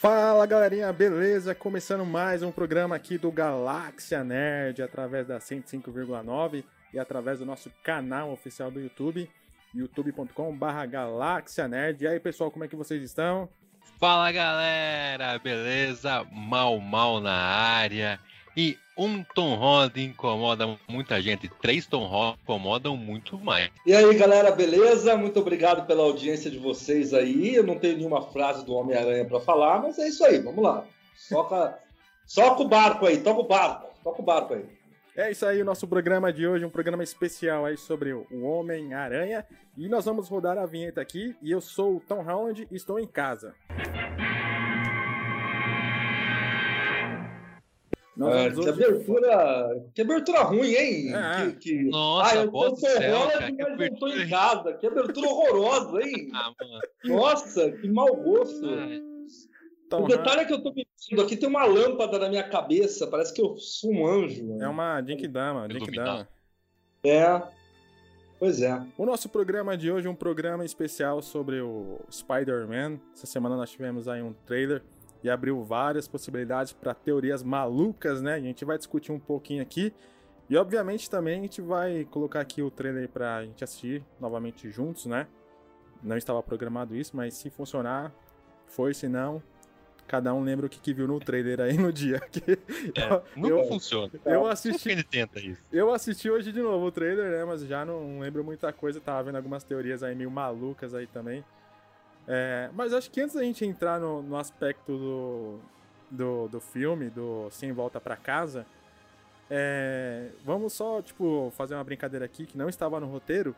Fala galerinha, beleza? Começando mais um programa aqui do Galáxia Nerd através da 105,9 e através do nosso canal oficial do YouTube, youtube.com/barra Galáxia Nerd. E aí pessoal, como é que vocês estão? Fala galera, beleza? Mal mal na área. E um Tom Holland incomoda muita gente, três Tom Holland incomodam muito mais. E aí, galera, beleza? Muito obrigado pela audiência de vocês aí. Eu não tenho nenhuma frase do Homem-Aranha para falar, mas é isso aí, vamos lá. Soca, soca o barco aí, toca o barco, toca o barco aí. É isso aí, o nosso programa de hoje, um programa especial aí sobre o Homem-Aranha. E nós vamos rodar a vinheta aqui. E eu sou o Tom Holland e estou em casa. Ah, que abertura, que abertura ruim, hein? É. Que, que... Nossa, ah, eu tô do céu, Holland, cara, que mas eu tô abertura- em casa. Que abertura horrorosa, hein? Ah, mano. Nossa, que mau gosto. Ai, Tom o detalhe é que eu tô pensando aqui, tem uma lâmpada na minha cabeça, parece que eu sou um anjo. É mano. uma Jinkidama, Iluminado. Jinkidama. É, pois é. O nosso programa de hoje é um programa especial sobre o Spider-Man. Essa semana nós tivemos aí um trailer e abriu várias possibilidades para teorias malucas, né? A gente vai discutir um pouquinho aqui. E obviamente também a gente vai colocar aqui o trailer pra gente assistir novamente juntos, né? Não estava programado isso, mas se funcionar, foi, se não, cada um lembra o que, que viu no trailer aí no dia. Que é, não eu, funciona. eu assisti ele tenta isso? eu assisti hoje de novo o trailer, né? Mas já não lembro muita coisa. Tava vendo algumas teorias aí meio malucas aí também. É, mas acho que antes da gente entrar no, no aspecto do, do, do filme, do Sem Volta pra Casa, é, vamos só, tipo, fazer uma brincadeira aqui que não estava no roteiro.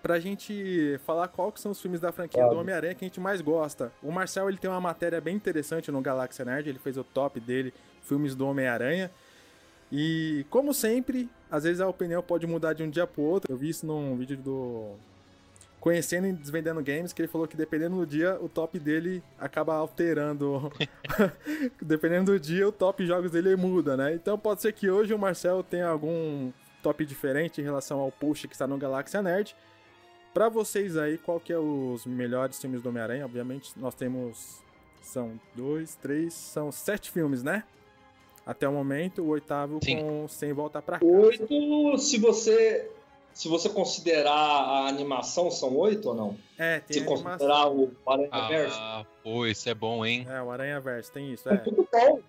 Pra gente falar qual que são os filmes da franquia do Claro. Homem-Aranha que a gente mais gosta. O Marcel ele tem uma matéria bem interessante no Galáxia Nerd, ele fez o top dele, filmes do Homem-Aranha. E, como sempre, às vezes a opinião pode mudar de um dia pro outro. Eu vi isso num vídeo do Conhecendo e Desvendando Games, que ele falou que dependendo do dia, o top dele acaba alterando. dependendo do dia, o top jogos dele muda, né? Então pode ser que hoje o Marcel tenha algum top diferente em relação ao post que está no Galáxia Nerd. Pra vocês aí, qual que é os melhores filmes do Homem-Aranha? Obviamente, nós temos... São dois, três... São sete filmes, né? Até o momento, o oitavo Sim. com Sem Volta Pra Casa. Oito, se você, se você considerar a animação, são oito ou não? É, tem Se a animação. considerar o Aranha Verso. Ah, pô, isso é bom, hein? É, o Aranha Verso, tem isso, É é. tudo bom.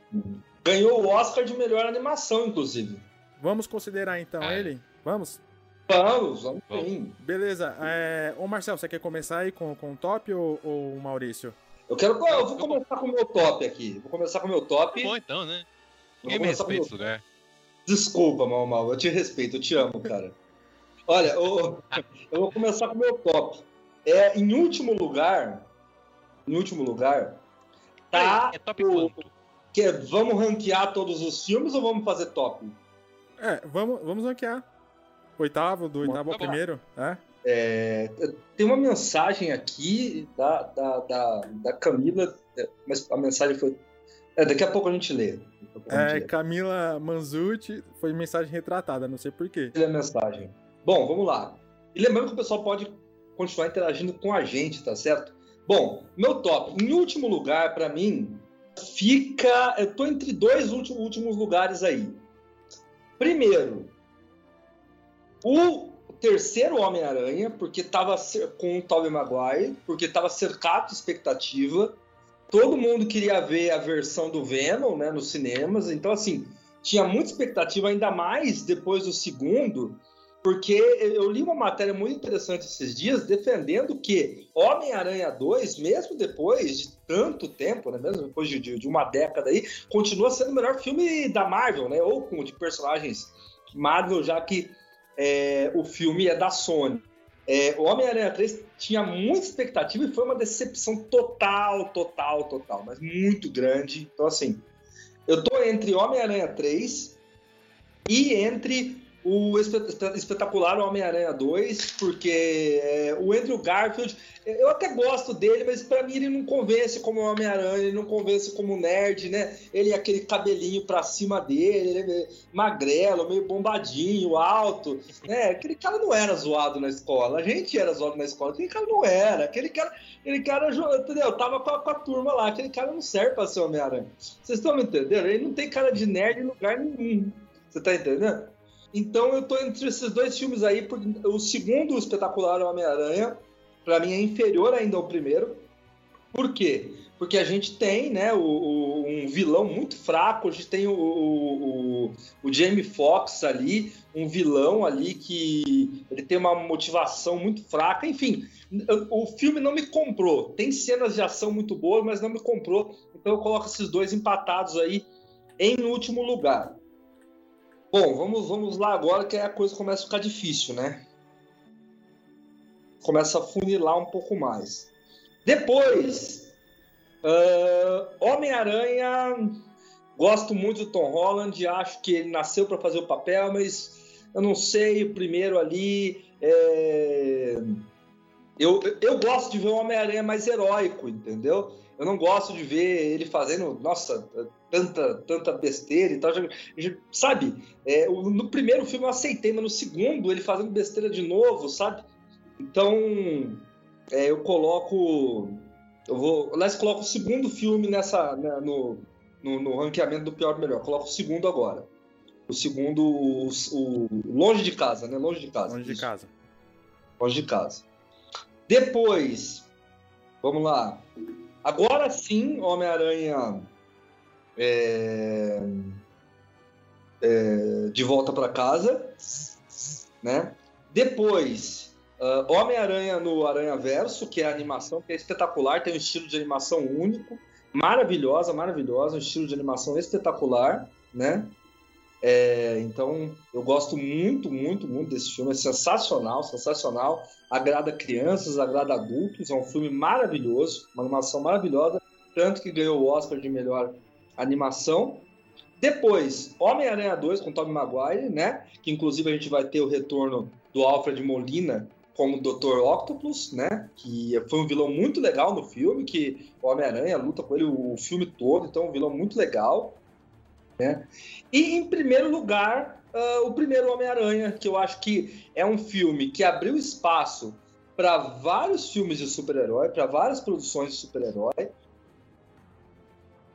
Ganhou o Oscar de melhor animação, inclusive. Vamos considerar então é. ele? Vamos? Vamos, vamos sim. Beleza. É... Ô Marcel, você quer começar aí com, com o top ou, ou o Maurício? Eu quero. Eu vou começar com o meu top aqui. Vou começar com o meu top. Bom, então, né? Ninguém me respeita meu esse lugar. Desculpa, mal, mal. Eu te respeito, eu te amo, cara. Olha, eu, eu vou começar com o meu top. É, em último lugar, em último lugar, tá é top o, quanto? que é, vamos ranquear todos os filmes ou vamos fazer top? É, vamos, vamos ranquear. Oitavo, do oitavo ao Tá bom. primeiro, é? É, tem uma mensagem aqui da, da, da, da Camila, é, mas a mensagem foi. é, daqui a pouco a gente lê. A gente É, lê. Camila Manzucci, foi mensagem retratada, não sei porquê. Lê a mensagem. Bom, vamos lá. E lembrando que o pessoal pode continuar interagindo com a gente, tá certo? Bom, meu top. Em último lugar, pra mim, fica. Eu tô entre dois últimos, lugares aí. Primeiro, o terceiro Homem-Aranha, porque tava com o Tobey Maguire, porque tava cercado de expectativa. Todo mundo queria ver a versão do Venom, né, nos cinemas. Então, assim, tinha muita expectativa, ainda mais depois do segundo, porque eu li uma matéria muito interessante esses dias defendendo que Homem-Aranha 2, mesmo depois de tanto tempo, né, mesmo depois de, de- uma década aí, continua sendo o melhor filme da Marvel, né, ou com de personagens Marvel, já que é, o filme é da Sony. É, o Homem-Aranha 3 tinha muita expectativa e foi uma decepção total, total, total, mas muito grande. Então, assim, eu tô entre Homem-Aranha 3 e entre o espetacular Homem-Aranha 2, porque é, o Andrew Garfield, eu até gosto dele, mas para mim ele não convence como Homem-Aranha, ele não convence como nerd, né? Ele é aquele cabelinho pra cima dele, ele é magrelo, meio bombadinho, alto, né? Aquele cara não era zoado na escola, a gente era zoado na escola, aquele cara não era, aquele cara, aquele cara, entendeu? Tava com a, com a turma lá, aquele cara não serve pra ser Homem-Aranha. Vocês estão me entendendo? Ele não tem cara de nerd em lugar nenhum. Você tá entendendo? Então eu tô entre esses dois filmes aí, porque o segundo, o espetacular Homem-Aranha, para mim é inferior ainda ao primeiro. Por quê? Porque a gente tem, né, o, o, um vilão muito fraco, a gente tem o, o, o Jamie Foxx ali, um vilão ali que ele tem uma motivação muito fraca, enfim, o filme não me comprou. Tem cenas de ação muito boas, mas não me comprou. Então eu coloco esses dois empatados aí em último lugar. Bom, vamos, vamos lá agora que a coisa começa a ficar difícil, né? Começa a funilar um pouco mais. Depois, uh, Homem-Aranha, gosto muito do Tom Holland, acho que ele nasceu para fazer o papel, mas eu não sei, o primeiro ali. É... Eu, eu gosto de ver o Homem-Aranha mais heróico, entendeu? Eu não gosto de ver ele fazendo, nossa, tanta, tanta besteira e tal. sabe? É, no primeiro filme eu aceitei, mas no segundo ele fazendo besteira de novo, sabe? Então é, eu coloco. Eu vou. Aliás, coloco o segundo filme nessa. Né, no, no, no, ranqueamento do pior melhor. Coloco o segundo agora. O segundo, o, o, longe de casa, né? Longe de casa. Longe de casa. Longe de casa. Depois, vamos lá. Agora sim, Homem-Aranha é, é, de volta para casa, né? Depois, uh, Homem-Aranha no Aranha Verso, que é a animação que é espetacular, tem um estilo de animação único, maravilhosa, maravilhosa, um estilo de animação espetacular, né? É, então, eu gosto muito, muito, muito desse filme. É sensacional, sensacional. Agrada crianças, agrada adultos. É um filme maravilhoso, uma animação maravilhosa. Tanto que ganhou o Oscar de melhor animação. Depois, Homem-Aranha 2 com Tobey Maguire, né? Que inclusive a gente vai ter o retorno do Alfred Molina como Dr. Octopus, né? Que foi um vilão muito legal no filme, que o Homem-Aranha luta com ele o filme todo, então é um vilão muito legal. Né? E em primeiro lugar, uh, o primeiro Homem-Aranha, que eu acho que é um filme que abriu espaço para vários filmes de super-herói, para várias produções de super-herói.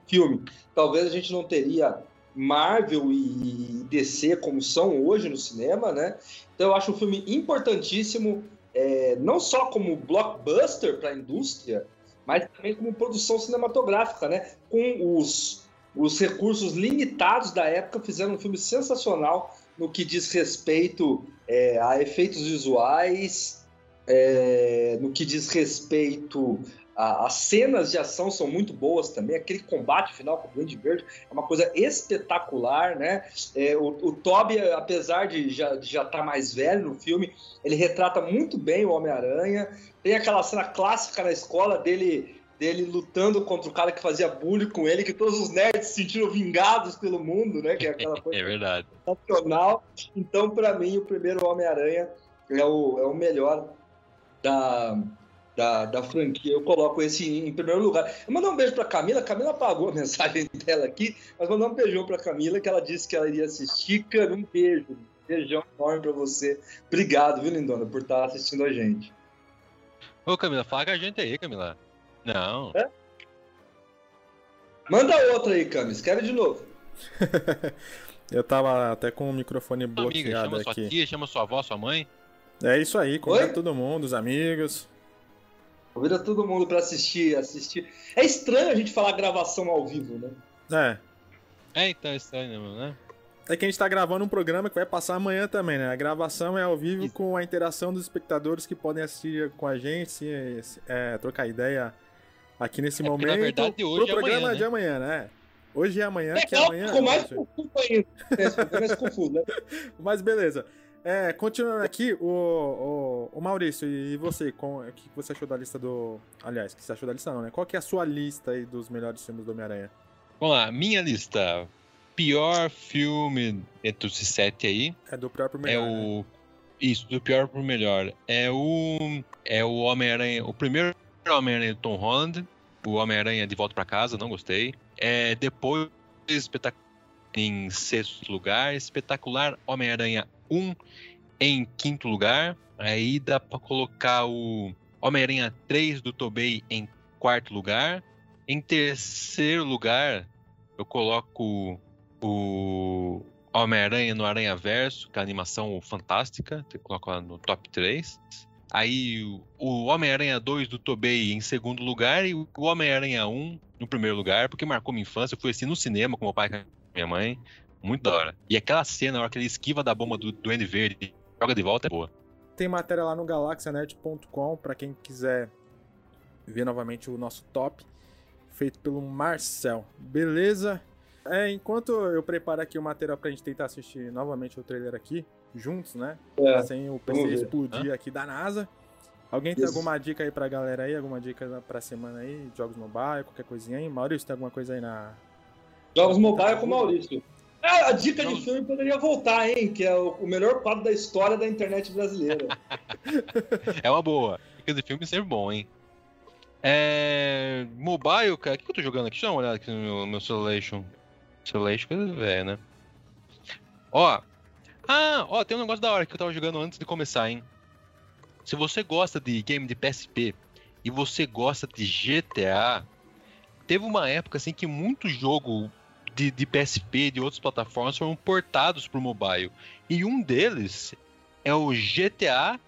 Filme, talvez a gente não teria Marvel e DC como são hoje no cinema, né? Então eu acho um filme importantíssimo, é, não só como blockbuster para a indústria, mas também como produção cinematográfica, né? Com os os recursos limitados da época fizeram um filme sensacional no que diz respeito é, a efeitos visuais, é, no que diz respeito a, as cenas de ação são muito boas também. Aquele combate final com o Duende Verde é uma coisa espetacular, né? É, o, o Toby, apesar de já estar tá mais velho no filme, ele retrata muito bem o Homem-Aranha. Tem aquela cena clássica na escola dele dele lutando contra o cara que fazia bullying com ele, que todos os nerds se sentiram vingados pelo mundo, né? Que é aquela coisa é verdade. nacional. Então, para mim, o primeiro Homem-Aranha é o, é o melhor da, da, da franquia. Eu coloco esse em primeiro lugar. Eu mandar um beijo para Camila. Camila apagou a mensagem dela aqui, mas mandar um beijão para Camila, que ela disse que ela iria assistir. Cara, um beijo. Beijão enorme para você. Obrigado, viu, Lindona, por estar assistindo a gente. Ô, Camila, fala com a gente aí, Camila. Não. É? Manda outra aí, Cami. Escreve de novo. Eu tava até com o microfone bloqueado Amiga, chama aqui. Sua tia, chama sua avó, sua mãe. É isso aí, convida todo mundo, os amigos. Convida todo mundo para assistir, assistir. É estranho a gente falar gravação ao vivo, né? É. É, então é estranho, né? É que a gente tá gravando um programa que vai passar amanhã também, né? A gravação é ao vivo Isso. com a interação dos espectadores que podem assistir com a gente, é, trocar ideia aqui nesse é momento. Na verdade, hoje pro é programa amanhã, de né? amanhã, né? Hoje é amanhã, é, que é amanhã. Ficou mais confuso ainda. É, mais confuso, né? Mas beleza. É, continuando aqui, o, o, o, Maurício, e você, com, o que você achou da lista do. Aliás, o que você achou da lista não, né? Qual que é a sua lista aí dos melhores filmes do Homem-Aranha? Vamos lá, minha lista. pior filme entre os sete aí É do próprio é melhor. né? o. Isso, do pior pro melhor. É o. É o Homem-Aranha. O primeiro Homem-Aranha do Tom Holland. O Homem-Aranha de volta pra casa, não gostei. É, depois, em sexto lugar. Espetacular Homem-Aranha 1 em quinto lugar. Aí dá pra colocar o Homem-Aranha 3 do Tobey em quarto lugar. Em terceiro lugar, eu coloco o Homem-Aranha no Aranha Verso, que é a animação fantástica, você coloca lá no top 3. Aí o- Homem-Aranha 2 do Tobey em segundo lugar e o Homem-Aranha 1 no primeiro lugar, porque marcou minha infância. Eu fui assim no cinema com meu pai e com a minha mãe. Muito da hora. E aquela cena, na hora que ele esquiva da bomba do Duende Verde joga de volta, é boa. Tem matéria lá no galaxianerd.com pra quem quiser ver novamente o nosso top, feito pelo Marcel. Beleza? É, enquanto eu preparo aqui o material pra gente tentar assistir novamente o trailer aqui, juntos, né? É. Sem o PC explodir aqui da NASA. Alguém tem Isso. alguma dica aí pra galera aí? Alguma dica pra semana aí? Jogos mobile, qualquer coisinha aí? Maurício, tem alguma coisa aí na. Jogos mobile com o Maurício. Ah, a dica de filme poderia voltar, hein? Que é o, o melhor quadro da história da internet brasileira. É uma boa. Porque de filme sempre bom, hein? É. Mobile, cara. O que eu tô jogando aqui? Deixa eu dar uma olhada aqui no meu, meu Celebration. Celebration, coisa velha, né? Ó. Ah, ó, tem um negócio da hora que eu tava jogando antes de começar, hein? Se você gosta de game de PSP e você gosta de GTA, teve uma época assim que muito jogo de, de PSP e de outras plataformas foram portados pro mobile. E um deles é o GTA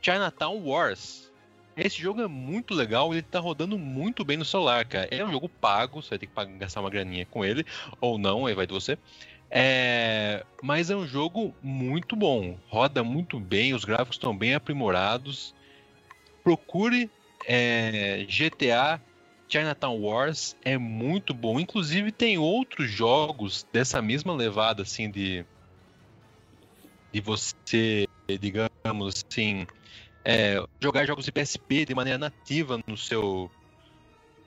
Chinatown Wars. Esse jogo é muito legal, ele tá rodando muito bem no celular, cara. É um jogo pago, você vai ter que pagar- gastar uma graninha com ele, ou não, aí vai de você. É, mas é um jogo muito bom, roda muito bem, os gráficos estão bem aprimorados. Procure é, GTA Chinatown Wars, é muito bom. Inclusive tem outros jogos dessa mesma levada, assim, de de você, digamos assim, é, jogar jogos de PSP de maneira nativa no seu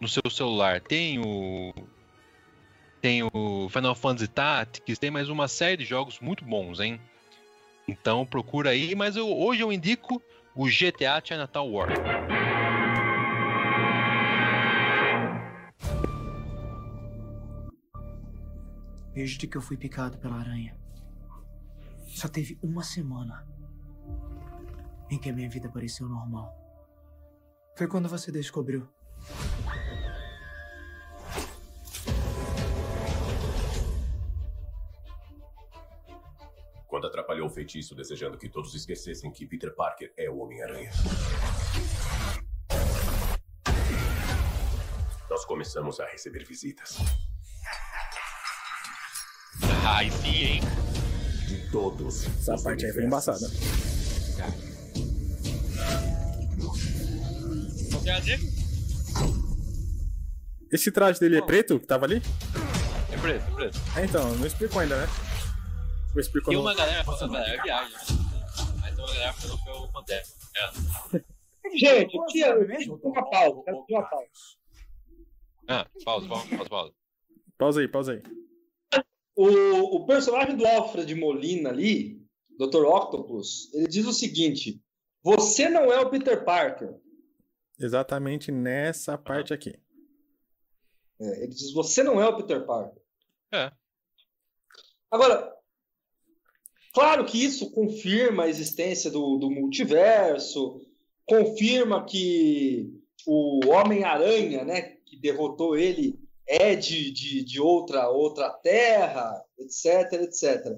no seu celular. Tem o tem o Final Fantasy Tactics, tem mais uma série de jogos muito bons, hein? Então procura aí, mas eu- hoje eu indico o GTA Chinatown War. Desde que eu fui picado pela aranha. Só teve uma semana em que a minha vida pareceu normal. Foi quando você descobriu. Quando atrapalhou o feitiço, desejando que todos esquecessem que Peter Parker é o Homem-Aranha. Nós começamos a receber visitas Ai, sim, hein? de todos. Essa os parte aí foi embaçada. Esse traje dele é preto, que tava ali? É preto, é preto. É, então, não explicou ainda, né? Ou explicou Tem no- uma galera falando, é viagem. Mas tem uma galera falando que é o Pantera. Gente, sabe mesmo? uma pausa, quero pedir uma pausa. Ah, pausa, pausa, pausa, pausa. Pausa aí, pausa aí. O, o personagem do Alfred Molina ali, Dr. Octopus, ele diz o seguinte: Você não é o Peter Parker. Exatamente nessa parte aqui. É, ele diz: Você não é o Peter Parker. É. Agora, claro que isso confirma a existência do, do multiverso, confirma que o Homem-Aranha, né, que derrotou ele, é de, de, de outra, outra terra, etc, etc.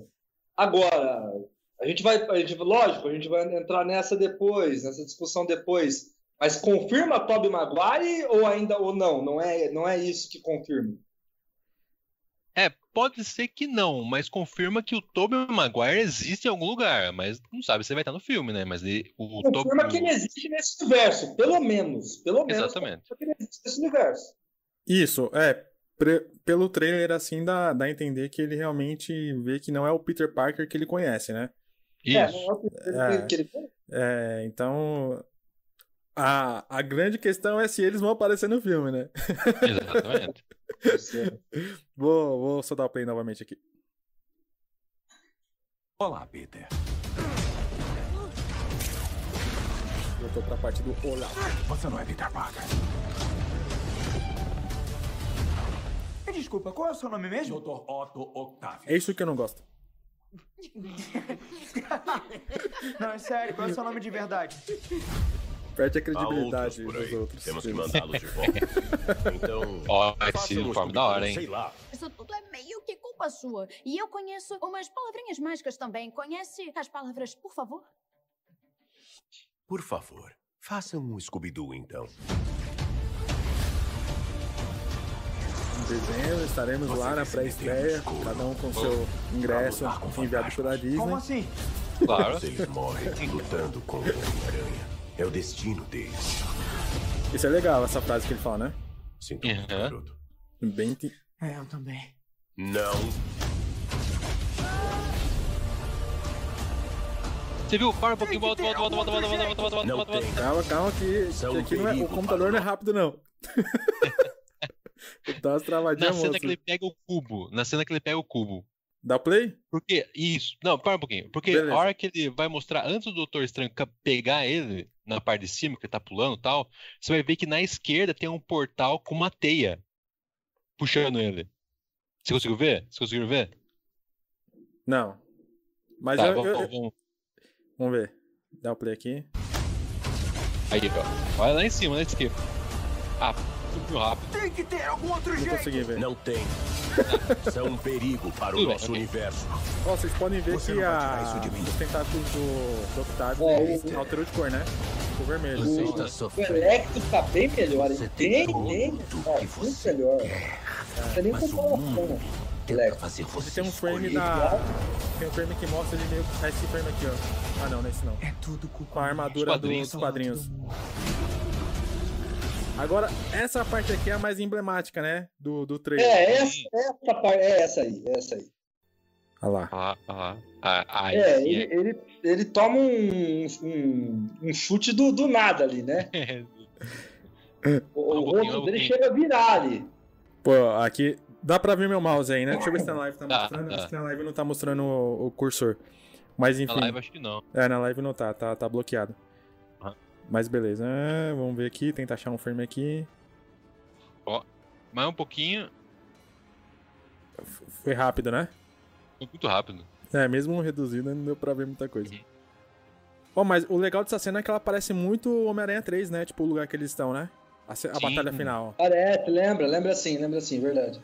Agora, a gente vai, a gente, lógico, a gente vai entrar nessa depois, nessa discussão depois. Mas confirma Tobey Maguire ou ainda ou não? Não é, não é isso que confirma. É, pode ser que não, mas confirma que o Tobey Maguire existe em algum lugar, mas não sabe se ele vai estar no filme, né? Mas ele, o confirma Tobey... que ele existe nesse universo, pelo menos. Pelo menos. Exatamente. que ele existe nesse universo. Isso, é. pre- pelo trailer, assim, dá, dá a entender que ele realmente vê que não é o Peter Parker que ele conhece, né? É, Isso. não é o que ele- É. que ele- É, então. A, a grande questão é se eles vão aparecer no filme, né? Exatamente. vou, vou soltar o play novamente aqui. Olá, Peter. Voltou pra parte do Olá. Você não é Peter Parker. Me Desculpa, qual é o seu nome mesmo? Dr. Otto Octavio. É isso que eu não gosto. Não, é sério, qual é o seu nome de verdade? Perde a credibilidade outros dos outros. Temos que mandá-los de volta. Então. Ó, esse uniforme da hora, hein? Sei lá. Isso tudo é meio que culpa sua. E eu conheço umas palavrinhas mágicas também. Conhece as palavras, por favor? Por favor, faça um Scooby-Doo então. Em dezembro estaremos Você lá na pré-estreia, cada um com seu ingresso com enviado pela Disney. Como assim? Claro. Eles morrem lutando com o Homem-Aranha. É o destino deles. Isso é legal, essa frase que ele fala, né? Sinto muito, Uhum. garoto. Bem. ti- É, eu também. Não. Você viu? Para um pouquinho, volta, volta, volta, volta, volta, volta, volta, volta, volta, volta. Calma, calma, que, que aqui não é, o computador não é rápido, não. Dá umas Na travadinhas cena monstras. que ele pega o cubo. Na cena que ele pega o cubo. Dá play? Porque, isso. Não, para um pouquinho. Porque Beleza. a hora que ele vai mostrar, antes do Doutor Estranho pegar ele na parte de cima, que ele tá pulando e tal, você vai ver que na esquerda tem um portal com uma teia puxando ele. Você conseguiu ver? Você conseguiu ver? Não. Mas Tá, eu, vamos, eu- vamos. Vamos ver. Dá o play aqui. Aí, ó. Olha lá em cima, na esquerda. Ah, subiu rápido. Tem que ter algum outro Não jeito. consegui ver. Não tem. São um perigo para o nosso universo. Ó, vocês podem ver Você que a... os tentáculos do, do Octavio É, alterou de cor, né? Ficou vermelho. Você O- está O. Electro tá bem melhor, hein? Você tem Bem, tudo bem. que Ó, muito você melhor. Não tem nem comparação. fazer Você você tem um frame da. Tem um frame que mostra ele meio. Esse frame aqui, ó. Ah não, não é esse não. É tudo culpa Com a armadura quadrinhos. dos quadrinhos. Agora, essa parte aqui é a mais emblemática, né? Do, do trailer. É, essa, essa parte, é essa aí, é essa aí. Olha lá. Ah, ah, ah, aí É, ele, ele, ele toma um, um, um chute do, do nada ali, né? é. O, rosto dele chega a virar ali. Pô, aqui. Dá pra ver meu mouse aí, né? Deixa eu ver se na live tá Tá, mostrando. tá. Acho que na live não tá mostrando o, o cursor. Mas Na enfim. live acho que não. É, na live não tá, tá, tá bloqueado. Mas beleza. Ah, vamos ver aqui, tentar achar um frame aqui. Mais um pouquinho. F- Foi rápido, né? Foi muito rápido. É, mesmo reduzido, não deu pra ver muita coisa. Uhum. Ó, mas o legal dessa cena é que ela parece muito Homem-Aranha 3, né? Tipo, o lugar que eles estão, né? A, a Sim. batalha final. Parece, lembra, lembra assim, lembra assim, verdade.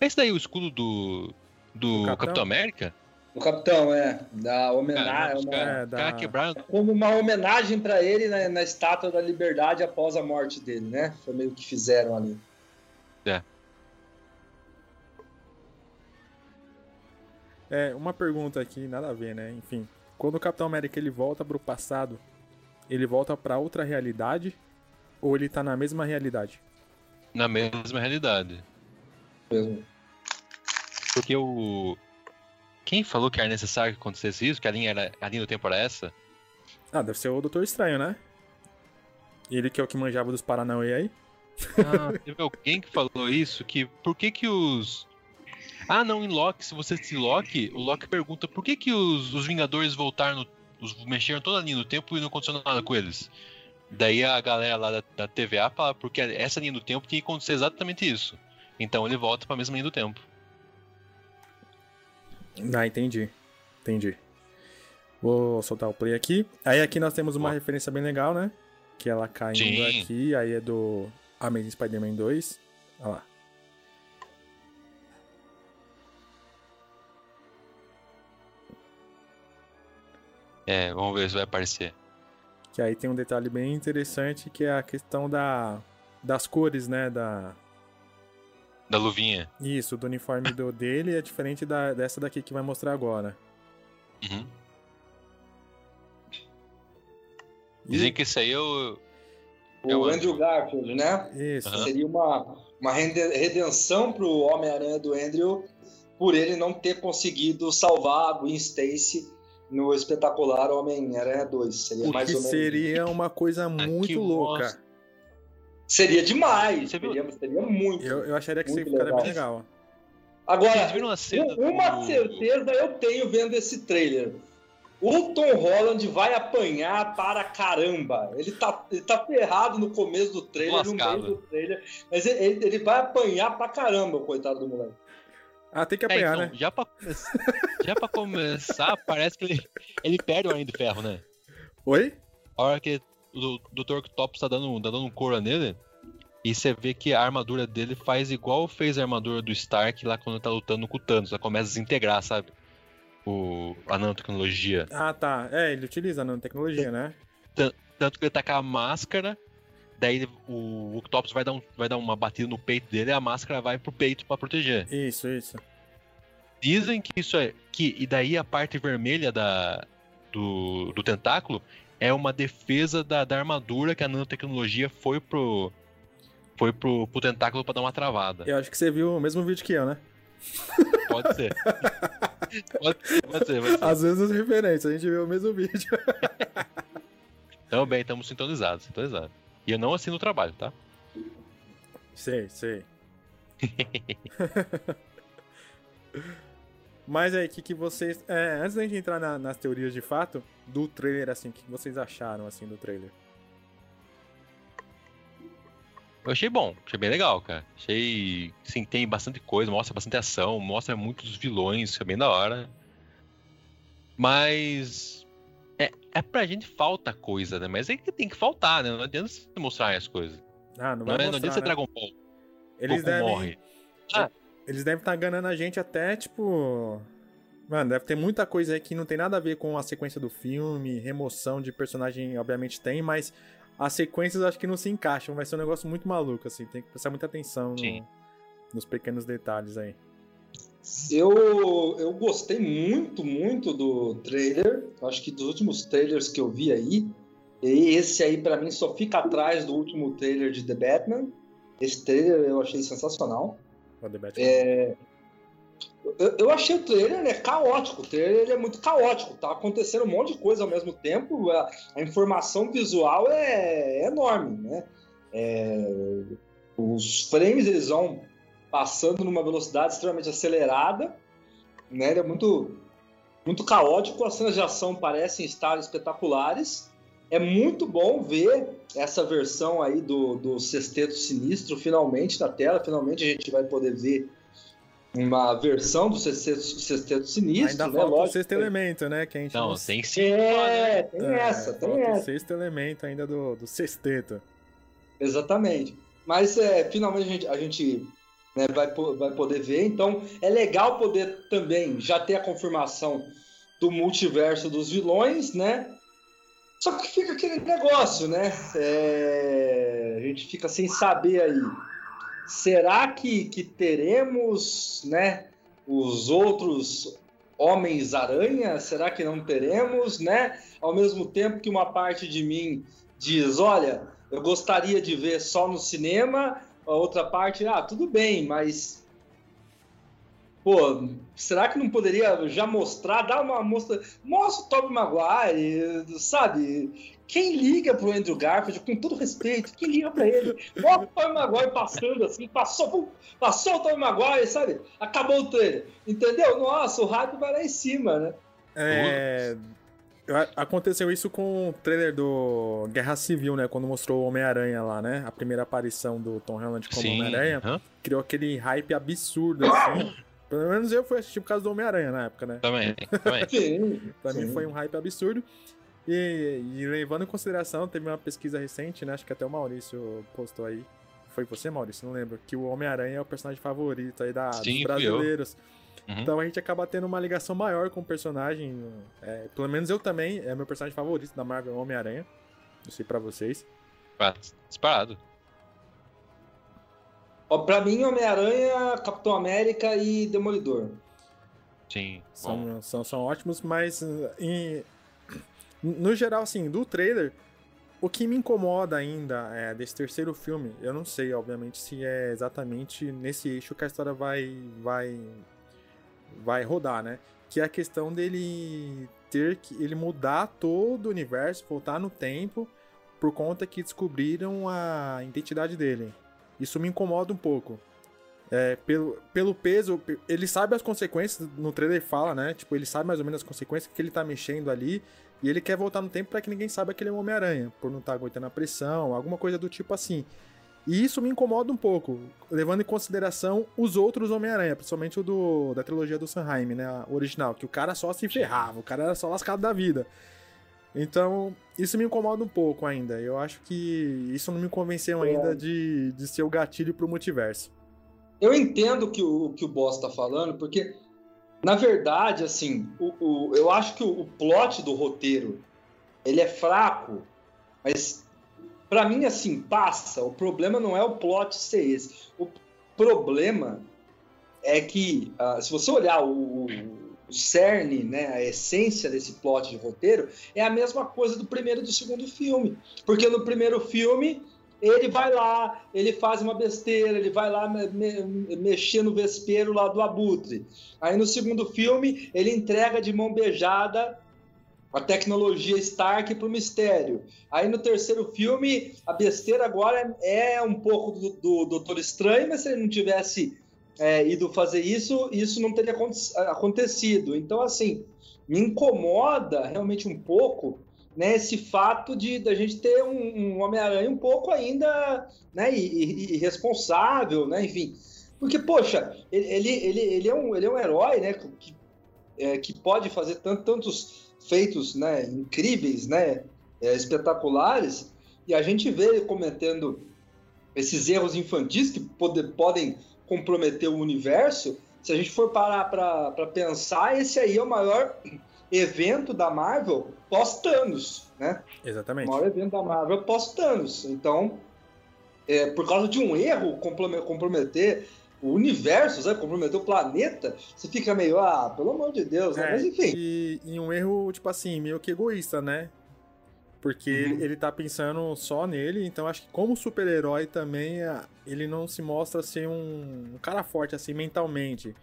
Esse daí é o escudo do. Do, Do Capitão? Capitão? América? O capitão, é, da Cara, homenagem, caras É, da- quebraram. como uma homenagem pra ele na, na estátua da liberdade após a morte dele, né? Foi meio que fizeram ali. É, uma pergunta aqui, nada a ver, né? Enfim. Quando o Capitão América ele volta pro passado, ele volta pra outra realidade? Ou ele tá na mesma realidade? Na mesma realidade. Mesmo. Porque o. Quem falou que era necessário que acontecesse isso? Que a linha, era, a linha do tempo era essa? Ah, deve ser o Doutor Estranho, né? Ele que é o que manjava dos Paranauê aí. Ah, teve alguém que falou isso, que por que que os... Ah, não, em Loki, se você se Loki, o Loki pergunta por que que os, os Vingadores voltaram, no- os, mexeram toda a linha do tempo e não aconteceu nada com eles. Daí a galera lá da, da TVA fala, porque essa linha do tempo tinha que acontecer exatamente isso. Então ele volta pra mesma linha do tempo. Ah, entendi. Entendi. Vou soltar o play aqui. Aí aqui nós temos uma Ó. referência bem legal, né? Que ela caindo Sim. aqui, aí é do Amazing Spider-Man 2. Olha lá. É, vamos ver se vai aparecer. Que aí tem um detalhe bem interessante que é a questão da, das cores, né? Da, Da luvinha. isso, do uniforme do, dele é diferente da, dessa daqui que vai mostrar agora. Uhum. E- Dizem que esse aí é o... O É o Andrew Garfield, né? Isso. Aham. Seria uma, uma redenção pro Homem-Aranha do Andrew por ele não ter conseguido salvar a Gwen Stacy no espetacular Homem-Aranha 2. Seria O mais que ou menos. seria uma coisa muito Aqui louca. mostra- Seria demais. Você viu? Seria, seria muito. Eu, eu acharia que Muito seria ficaria bem legal. legal. Agora, Vocês viram a cena um- uma do- certeza eu tenho vendo esse trailer. O Tom Holland vai apanhar para caramba. Ele tá, ele tá ferrado no começo do trailer, no meio Lascado. do trailer. Mas ele, ele- vai apanhar pra caramba, o coitado do moleque. Ah, tem que É, apanhar, então, né? já, pra começar, já pra começar, parece que ele, ele perde o Aranha de Ferro, né? Oi? A hora que o Dr. Octopus tá dando, tá dando um couro nele, e você vê que a armadura dele faz igual fez a armadura do Stark lá quando tá lutando com o Thanos. Ela começa a desintegrar, sabe? O, a nanotecnologia. Ah, tá. É, ele utiliza a nanotecnologia, né? Tanto que ele tá com a máscara, daí ele- o Octopus vai dar, um, vai dar uma batida no peito dele e a máscara vai pro peito pra proteger. Isso, isso. Dizem que isso é. Que, e daí a parte vermelha da, do, do tentáculo é uma defesa da, da armadura que a nanotecnologia foi pro. Foi pro, pro tentáculo pra dar uma travada. Eu acho que você viu o mesmo vídeo que eu, né? Pode ser. pode ser, pode ser, pode ser. Às vezes as referências, a gente vê o mesmo vídeo. Também estamos sintonizados, sintonizados. E eu não assino o trabalho, tá? Sei, sei. Mas aí, o que, que vocês. é, antes da gente entrar na- nas teorias de fato, do trailer, assim, o que que vocês acharam assim do trailer? Eu achei bom, achei bem legal, cara. Achei. Sim, tem bastante coisa, mostra bastante ação, mostra muitos vilões, é bem da hora. Mas. É, é pra gente falta coisa, né? Mas é que tem que faltar, né? Não adianta você mostrar as coisas. Ah, não Não, vai é, não mostrar, adianta ser né? Dragon Ball. Eles Goku devem. morre. Eles devem estar enganando a gente até, tipo. Mano, deve ter muita coisa aí que não tem nada a ver com a sequência do filme, remoção de personagem, obviamente tem, mas as sequências acho que não se encaixam. Vai ser um negócio muito maluco, assim. Tem que prestar muita atenção no- nos pequenos detalhes aí. Eu, eu gostei muito, muito do trailer. Acho que dos últimos trailers que eu vi aí, e esse aí pra mim só fica atrás do último trailer de The Batman. Esse trailer eu achei sensacional. O debate. É, Eu, eu achei o trailer né, caótico. O trailer é muito caótico. Tá acontecendo um monte de coisa ao mesmo tempo. A, a informação visual é, é enorme, né? É, os frames eles vão passando numa velocidade extremamente acelerada. Né? Ele é muito, muito caótico. As cenas de ação parecem estar espetaculares. É muito bom ver essa versão aí do, do Sexteto Sinistro finalmente na tela. Finalmente a gente vai poder ver uma versão do Sexteto, Sexteto Sinistro, Ainda né? falta o Lógico. sexto elemento, né? Que a gente Não, não tem sim. É, tem É, essa, tem falta o essa. sexto elemento ainda do, do sexteto. Exatamente. Mas é, finalmente a gente, a gente, né, vai, vai poder ver. Então é legal poder também já ter a confirmação do multiverso dos vilões, né? Só que fica aquele negócio, né? É, a gente fica sem saber aí. Será que, que teremos, né? Os outros Homens-Aranha? Será que não teremos, né? Ao mesmo tempo que uma parte de mim diz, olha, eu gostaria de ver só no cinema, a outra parte, ah, tudo bem, mas pô, será que não poderia já mostrar, dar uma mostra, mostra o Tobey Maguire, sabe? Quem liga pro Andrew Garfield, com todo respeito, quem liga pra ele? Mostra o Tobey Maguire passando assim, passou, pum, passou o Tobey Maguire, sabe? Acabou o trailer, entendeu? Nossa, o hype vai lá em cima, né? É, Aconteceu isso com o trailer do Guerra Civil, né? Quando mostrou o Homem-Aranha lá, né? A primeira aparição do Tom Holland como. Homem-Aranha. aham, Criou aquele hype absurdo, assim. Pelo menos eu fui assistir por causa do Homem-Aranha na época, né? Também, também. Sim. Pra mim sim. foi um hype absurdo. E, e levando em consideração, teve uma pesquisa recente, né? Acho que até o Maurício postou aí. Foi você, Maurício? Não lembro. Que o Homem-Aranha é o personagem favorito aí da, Sim, dos brasileiros. Uhum. Então a gente acaba tendo uma ligação maior com o personagem. é, pelo menos eu também, é meu personagem favorito da Marvel Homem-Aranha. Não sei pra vocês. Ah, Disparado. Pra mim, Homem-Aranha, Capitão América e Demolidor. Sim. São, são, são ótimos, mas em- no geral, assim, do trailer, o que me incomoda ainda é, desse terceiro filme, eu não sei, obviamente, se é exatamente nesse eixo que a história vai, vai, vai rodar, né? Que é a questão dele ter que ele mudar todo o universo, voltar no tempo por conta que descobriram a identidade dele. Isso me incomoda um pouco. É, pelo, pelo peso, ele sabe as consequências, no trailer fala, né? Tipo, ele sabe mais ou menos as consequências que ele tá mexendo ali. E ele quer voltar no tempo para que ninguém saiba que ele é um Homem-Aranha, por não estar tá aguentando a pressão, alguma coisa do tipo assim. E isso me incomoda um pouco, levando em consideração os outros Homem-Aranha, principalmente o do, da trilogia do Sanheim, né? Original, que o cara só se ferrava, o cara era só lascado da vida. Então, isso me incomoda um pouco ainda. Eu acho que isso não me convenceu é. ainda de, de ser o gatilho pro multiverso. Eu entendo que o que o Boss tá falando, porque, na verdade, assim, o, o eu acho que o, o plot do roteiro ele é fraco, mas para mim, assim, passa. O problema não é o plot ser esse. O problema é que, uh, se você olhar o, o cerne, né, a essência desse plot de roteiro, é a mesma coisa do primeiro e do segundo filme. Porque no primeiro filme, ele vai lá, ele faz uma besteira, ele vai lá me, me, mexer no vespeiro lá do Abutre. Aí no segundo filme, ele entrega de mão beijada a tecnologia Stark para o mistério. Aí no terceiro filme, a besteira agora é, é um pouco do, do Doutor Estranho, mas se ele não tivesse é, ido fazer isso, isso não teria acontecido. Então, assim, me incomoda realmente um pouco né, esse fato de da gente ter um, um Homem-Aranha um pouco ainda né, irresponsável, né, enfim. Porque, poxa, ele, ele, ele, é, um, ele é um herói né, que, é, que pode fazer tanto, tantos feitos né, incríveis, né, é, espetaculares, e a gente vê ele cometendo esses erros infantis que pode, podem comprometer o universo. Se a gente for parar para pensar, esse aí é o maior evento da Marvel pós-Thanos, né? Exatamente. O maior evento da Marvel pós-Thanos. Então, é, por causa de um erro comprometer o universo, sabe? Comprometer o planeta, você fica meio, ah, pelo amor de Deus, né? É, Mas enfim. E, e, um erro, tipo assim, meio que egoísta, né? Porque uhum. ele, ele tá pensando só nele, então acho que como super-herói também, ele não se mostra ser um, um cara forte, assim, mentalmente.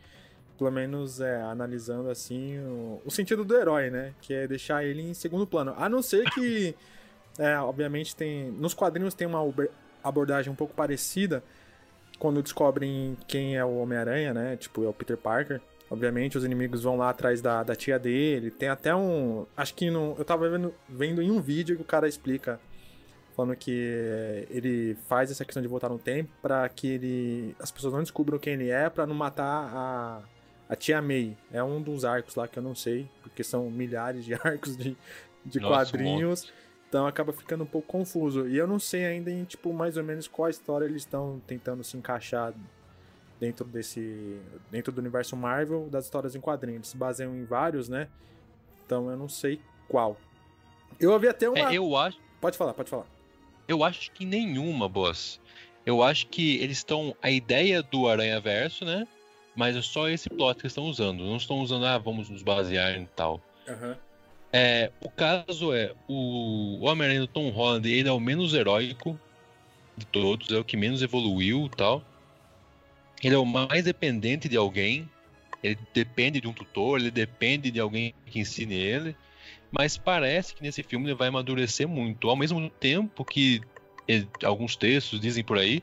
Pelo menos, é, analisando, assim, o, o, sentido do herói, né? Que é deixar ele em segundo plano. A não ser que, é, obviamente, tem... Nos quadrinhos tem uma abordagem um pouco parecida, quando descobrem quem é o Homem-Aranha, né? Tipo, é o Peter Parker. Obviamente, os inimigos vão lá atrás da, da tia dele. Tem até um. Acho que no, eu tava vendo, vendo em um vídeo que o cara explica. Falando que ele faz essa questão de voltar no tempo para que ele, as pessoas não descubram quem ele é, para não matar a, a tia May. É um dos arcos lá que eu não sei, porque são milhares de arcos de, de Nossa, quadrinhos. Então acaba ficando um pouco confuso. E eu não sei ainda em, tipo, mais ou menos qual história eles estão tentando se encaixar dentro desse. dentro do universo Marvel das histórias em quadrinhos. Eles se baseiam em vários, né? Então eu não sei qual. Eu ouvi até uma. É, eu acho. Pode falar, pode falar. Eu acho que nenhuma, boss. Eu acho que eles estão. A ideia do Aranha Verso, né? Mas é só esse plot que eles estão usando. Não estão usando, ah, vamos nos basear em tal. Uhum. É, o caso é, o Homem-Aranha do Tom Holland, ele é o menos heróico de todos, é o que menos evoluiu tal. Ele é o mais dependente de alguém, ele depende de um tutor, ele depende de alguém que ensine ele. Mas parece que nesse filme ele vai amadurecer muito. Ao mesmo tempo que ele, alguns textos dizem por aí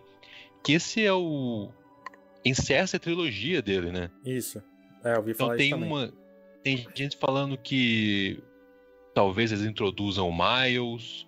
que esse é o. encerra essa trilogia dele, né? Isso. É, eu ouvi então falar tem isso uma. Tem gente falando que talvez eles introduzam o Miles,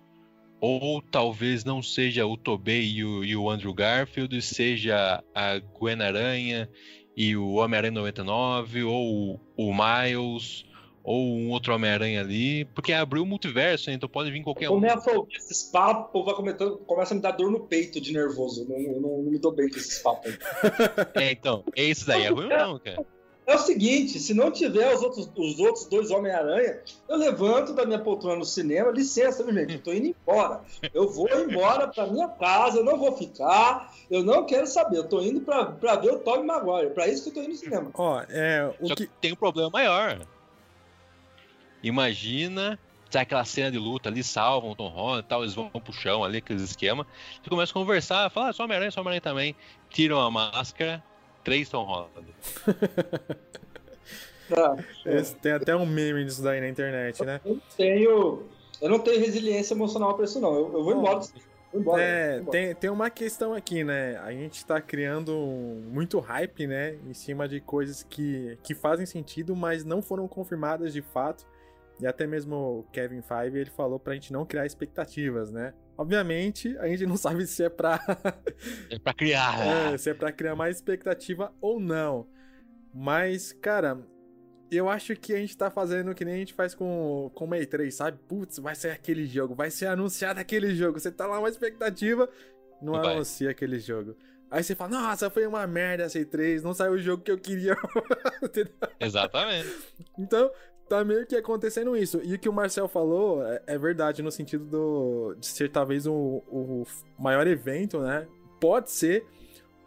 ou talvez não seja o Tobey e o, e o Andrew Garfield, seja a Gwen Aranha e o Homem-Aranha 99, ou o Miles, ou um outro Homem-Aranha ali, porque abriu o multiverso, né? então pode vir qualquer um. Como é esses papos, vai começa a me dar dor no peito de nervoso. Não, não, não me dou bem com esses papos. é, então, é isso daí, é ruim não, cara? É o seguinte, se não tiver os outros, os outros dois Homem-Aranha, eu levanto da minha poltrona no cinema, licença, meu gente, eu tô indo embora. Eu vou embora pra minha casa, eu não vou ficar, eu não quero saber, eu tô indo pra, pra ver o Tobey Maguire, pra isso que eu tô indo no cinema. Ó, é... O Só que... tem um problema maior. Imagina sai tá aquela cena de luta ali, salvam o Tom Holland e tal, eles vão pro chão ali, aqueles esquemas. Você começa a conversar, fala, ah, só Homem-Aranha, só Homem-Aranha também. Tiram a máscara, Três Tom Holland. Ah, tem até um meme disso daí na internet, né? Eu tenho, Eu não tenho resiliência emocional pra isso, não. Eu, eu vou embora. Vou embora, É, vou embora. tem, tem uma questão aqui, né? A gente tá criando muito hype, né? Em cima de coisas que, que fazem sentido, mas não foram confirmadas de fato. E até mesmo o Kevin Feige, ele falou pra gente não criar expectativas, né? Obviamente, a gente não sabe se é pra, É pra criar. é, se é pra criar mais expectativa ou não. Mas, cara, eu acho que a gente tá fazendo que nem a gente faz com, com o May 3, sabe? Putz, vai ser aquele jogo, vai ser anunciado aquele jogo. Você tá lá uma expectativa, não vai. anuncia aquele jogo. Aí você fala, nossa, foi uma merda essa E3, não saiu o jogo que eu queria. Exatamente. Então, tá meio que acontecendo isso. E o que o Marcel falou é, é verdade no sentido do, de ser talvez o, o maior evento, né? Pode ser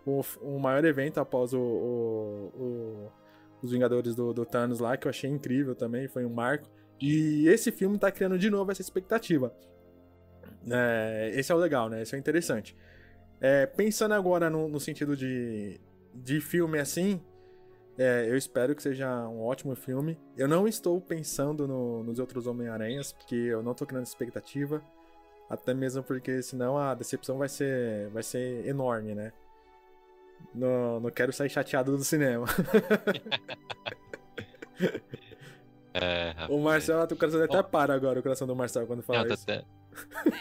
o, o maior evento após o, o- os Vingadores do, do Thanos lá, que eu achei incrível também, foi um marco. E esse filme tá criando de novo essa expectativa. É, esse é o legal, né? Esse é o interessante. É, pensando agora no, no sentido de, de filme assim, é, eu espero que seja um ótimo filme. Eu não estou pensando no- nos outros Homem-Aranhas, porque eu não tô criando expectativa. Até mesmo porque senão a decepção vai ser, vai ser enorme, né? Não, não quero sair chateado do cinema. É. O Marcel, o coração até para agora, o coração do Marcel, quando fala Ah, tá isso. até-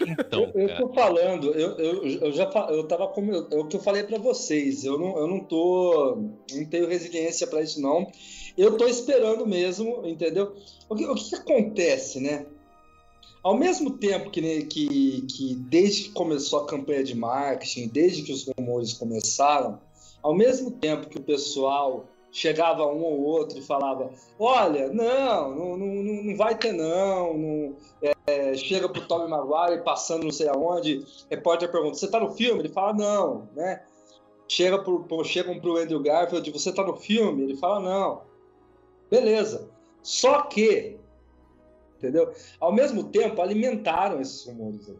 Então, Eu, eu tô falando, eu, eu, eu já eu tava como eu- é o que eu falei pra vocês, eu não, eu não tô, não tenho resiliência pra isso não. Eu tô esperando mesmo, entendeu? O que, o que acontece, né? Ao mesmo tempo que, né, que, que desde que começou a campanha de marketing, desde que os rumores começaram, ao mesmo tempo que o pessoal chegava um ou outro e falava, olha, não, não, não, não vai ter não, não é, chega pro Tobey Maguire passando não sei aonde, repórter pergunta, você tá no filme? Ele fala, não, né? Chega pro, pro, chegam pro Andrew Garfield, você tá no filme? Ele fala, não. Beleza. Só que, entendeu? Ao mesmo tempo, alimentaram esses rumores aí.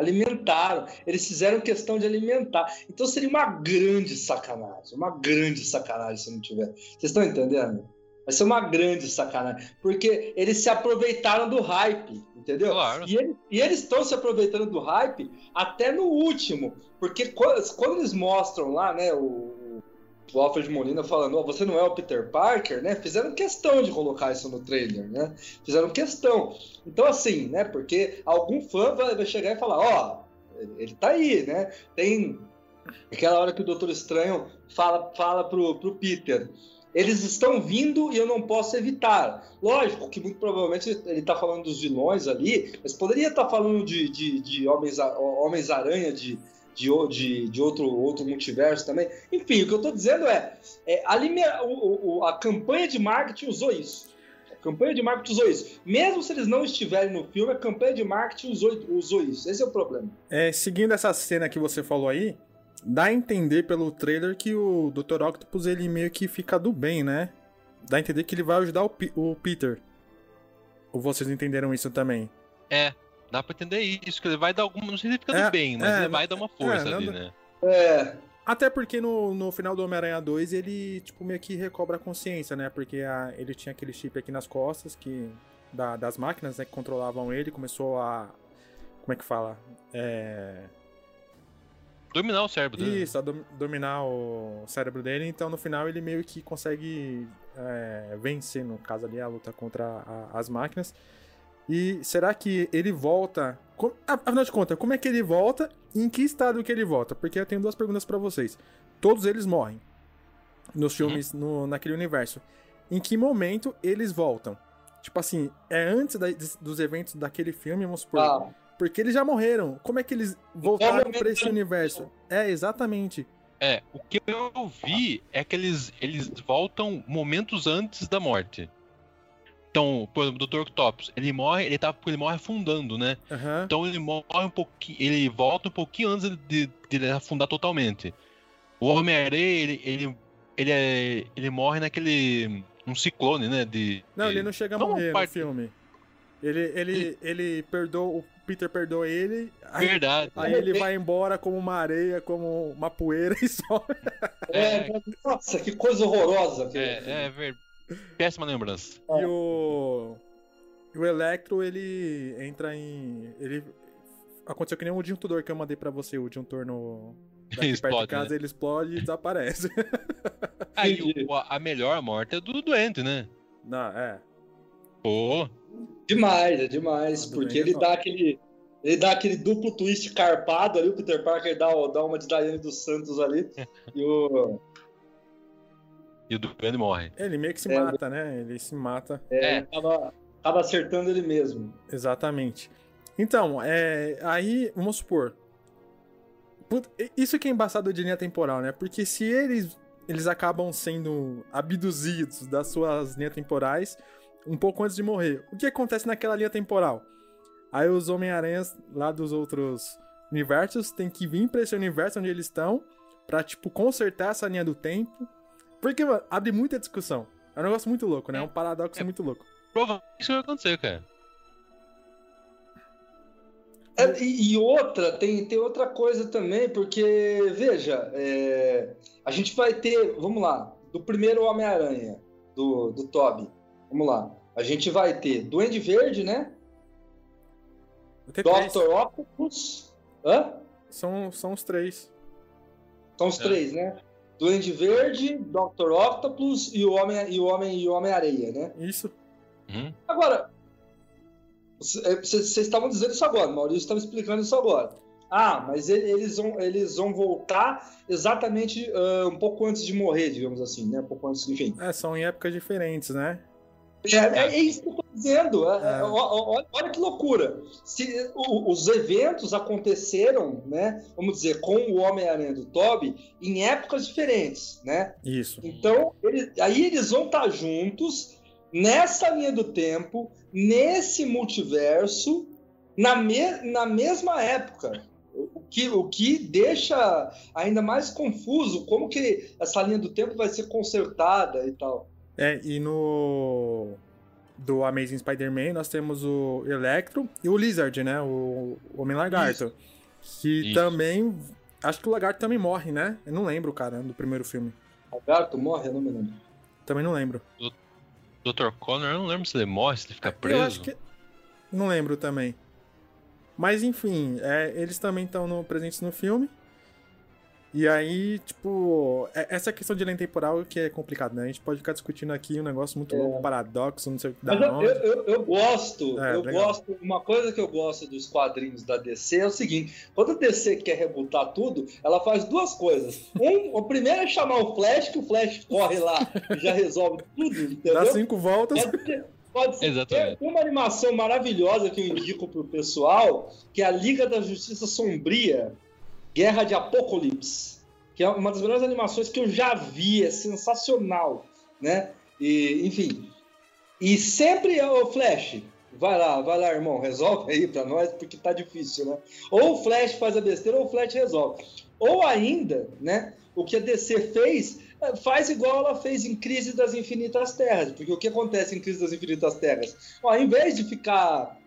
Alimentaram. Eles fizeram questão de alimentar. Então seria uma grande sacanagem. Uma grande sacanagem se não tiver. Vocês estão entendendo? Vai ser uma grande sacanagem. Porque eles se aproveitaram do hype, entendeu? Claro. E, ele- e eles estão se aproveitando do hype até no último. Porque quando, quando eles mostram lá, né, o, o Alfred Molina falando, ó, você não é o Peter Parker, né? Fizeram questão de colocar isso no trailer, né? Fizeram questão. Então, assim, né? Porque algum fã vai, chegar e falar, ó, ele, ele tá aí, né? Tem aquela hora que o Doutor Estranho fala, fala pro, pro Peter. Eles estão vindo e eu não posso evitar. Lógico que muito provavelmente ele tá falando dos vilões ali, mas poderia estar falando de, de, de Homens-Aranha, homens -aranha, de, de, de, de outro, outro multiverso também. Enfim, o que eu tô dizendo é, é alime- o- o- a campanha de marketing usou isso. A campanha de marketing usou isso. Mesmo se eles não estiverem no filme, a campanha de marketing usou, usou isso. Esse é o problema. É, seguindo essa cena que você falou aí, dá a entender pelo trailer que o Dr. Octopus ele meio que fica do bem, né? Dá a entender que ele vai ajudar o, Pe- o Peter. Ou vocês entenderam isso também? É, dá pra entender isso, que ele vai dar alguma. Não sei se ele fica É, do bem, mas é, ele vai dar uma força é, ali, não- né? É, Até porque no, no final do Homem-Aranha 2 ele, tipo, meio que recobra a consciência, né? Porque a- ele tinha aquele chip aqui nas costas que da- das máquinas né, que controlavam ele, começou a. Como é que fala? É. Dominar o cérebro dele. Isso, a dom- dominar o cérebro dele, então no final ele meio que consegue é, vencer, no caso ali, a luta contra a- as máquinas. E será que ele volta? Afinal de contas, como é que ele volta e em que estado que ele volta? Porque eu tenho duas perguntas pra vocês. Todos eles morrem nos filmes, no, naquele universo. Em que momento eles voltam? Tipo assim, é antes da- dos eventos daquele filme, vamos supor. ah, Porque eles já morreram. Como é que eles voltaram momento pra esse eles- universo? É, exatamente. É, o que eu vi é que eles, eles voltam momentos antes da morte. Então, por exemplo, o Dr. Octopus, ele morre, ele tá, ele morre afundando, né? Aham. Então ele morre um pouquinho, ele volta um pouquinho antes de, de ele afundar totalmente. O Homem-Aranha, ele, ele, ele, é- ele morre naquele. um ciclone, né? De, Não, de- ele não chega a morrer parte- no filme. Ele, ele, ele perdoa, o Peter perdoa ele, aí, Verdade. aí ele vai embora como uma areia, como uma poeira e só. é, nossa, que coisa horrorosa. que- É, é, ver... péssima lembrança. E o. o Electro, ele entra em. Ele. Aconteceu que nem o disjuntor que eu mandei pra você, o disjuntor no. Daqui perto de Explode, casa, né? ele explode e desaparece. Aí Entendi. o- a melhor morte é do doente, né? Não, é. Pô, Demais, é demais. Ah, do porque ele é dá aquele. Ele dá aquele duplo twist carpado ali, o Peter Parker dá, dá uma de Daiane dos Santos ali. e o. e o doente morre. Ele meio que se É, mata, né? Ele se mata. É, É. Acaba, acaba acertando ele mesmo. Exatamente. Então, é, aí, vamos supor. Put- Isso que é embaçado de linha temporal, né? Porque se eles, eles acabam sendo abduzidos das suas linhas temporais um pouco antes de morrer, o que acontece naquela linha temporal? Aí os Homem-Aranhas lá dos outros universos têm que vir pra esse universo onde eles estão pra, tipo, consertar essa linha do tempo. Porque, mano, abre muita discussão. É um negócio muito louco, né? É um paradoxo É. muito louco. Provavelmente isso vai acontecer, cara. É, e, e outra, tem, tem outra coisa também, porque, veja, é, a gente vai ter, vamos lá, do primeiro Homem-Aranha, do, do Toby, vamos lá. A gente vai ter Duende Verde, né? Dr. Octopus. Hã? São, são os três. São os É. três, né? Duende Verde, Dr. Octopus e o Homem e o Homem e o Homem-Areia, né? Isso. Uhum. Agora, vocês estavam dizendo isso agora, o Maurício estava explicando isso agora. Ah, mas ele- eles vão, eles vão voltar exatamente ah, um pouco antes de morrer, digamos assim, né? Um pouco antes, enfim. É, são em épocas diferentes, né? É, é- é isso que eu tô dizendo. É- é- É. ó- olha, olha que loucura. Se o- os eventos aconteceram, né? Vamos dizer, com o Homem-Aranha do Toby, em épocas diferentes, né? Isso. Então, ele- aí eles vão estar juntos nessa linha do tempo, nesse multiverso, na, me- na mesma época. O que, o que deixa ainda mais confuso como que essa linha do tempo vai ser consertada e tal. É, e no. Do Amazing Spider-Man nós temos o Electro e o Lizard, né? O o Homem Lagarto. Que Isso. também. Acho que o Lagarto também morre, né? Eu não lembro, cara, do primeiro filme. Lagarto morre? Eu não me lembro. Também não lembro. Dr. Connor, eu não lembro se ele morre, se ele fica preso. Eu acho que. Não lembro também. Mas enfim, é, eles também estão no, presentes no filme. E aí, tipo, é- essa questão de linha temporal que é complicado, né? A gente pode ficar discutindo aqui um negócio muito louco, paradoxo, não sei o que da Mas eu, onde. eu, eu- eu gosto, É, eu legal. gosto. Uma coisa que eu gosto dos quadrinhos da DC é o seguinte: quando a DC quer rebutar tudo, ela faz duas coisas. Um, o primeiro é chamar o Flash, que o Flash corre lá e já resolve tudo, entendeu? Dá cinco voltas. Pode ser. Pode ser. Exatamente. Tem uma animação maravilhosa que eu indico pro pessoal, que é a Liga da Justiça Sombria, Guerra de Apocalipse, que é uma das melhores animações que eu já vi, é sensacional, né? E, enfim. E sempre o Flash. Vai lá, vai lá, irmão, resolve aí pra nós, porque tá difícil, né? Ou o Flash faz a besteira ou o Flash resolve. Ou ainda, né, o que a DC fez, é, faz igual ela fez em Crise das Infinitas Terras. Porque o que acontece em Crise das Infinitas Terras? Ó, em vez de ficar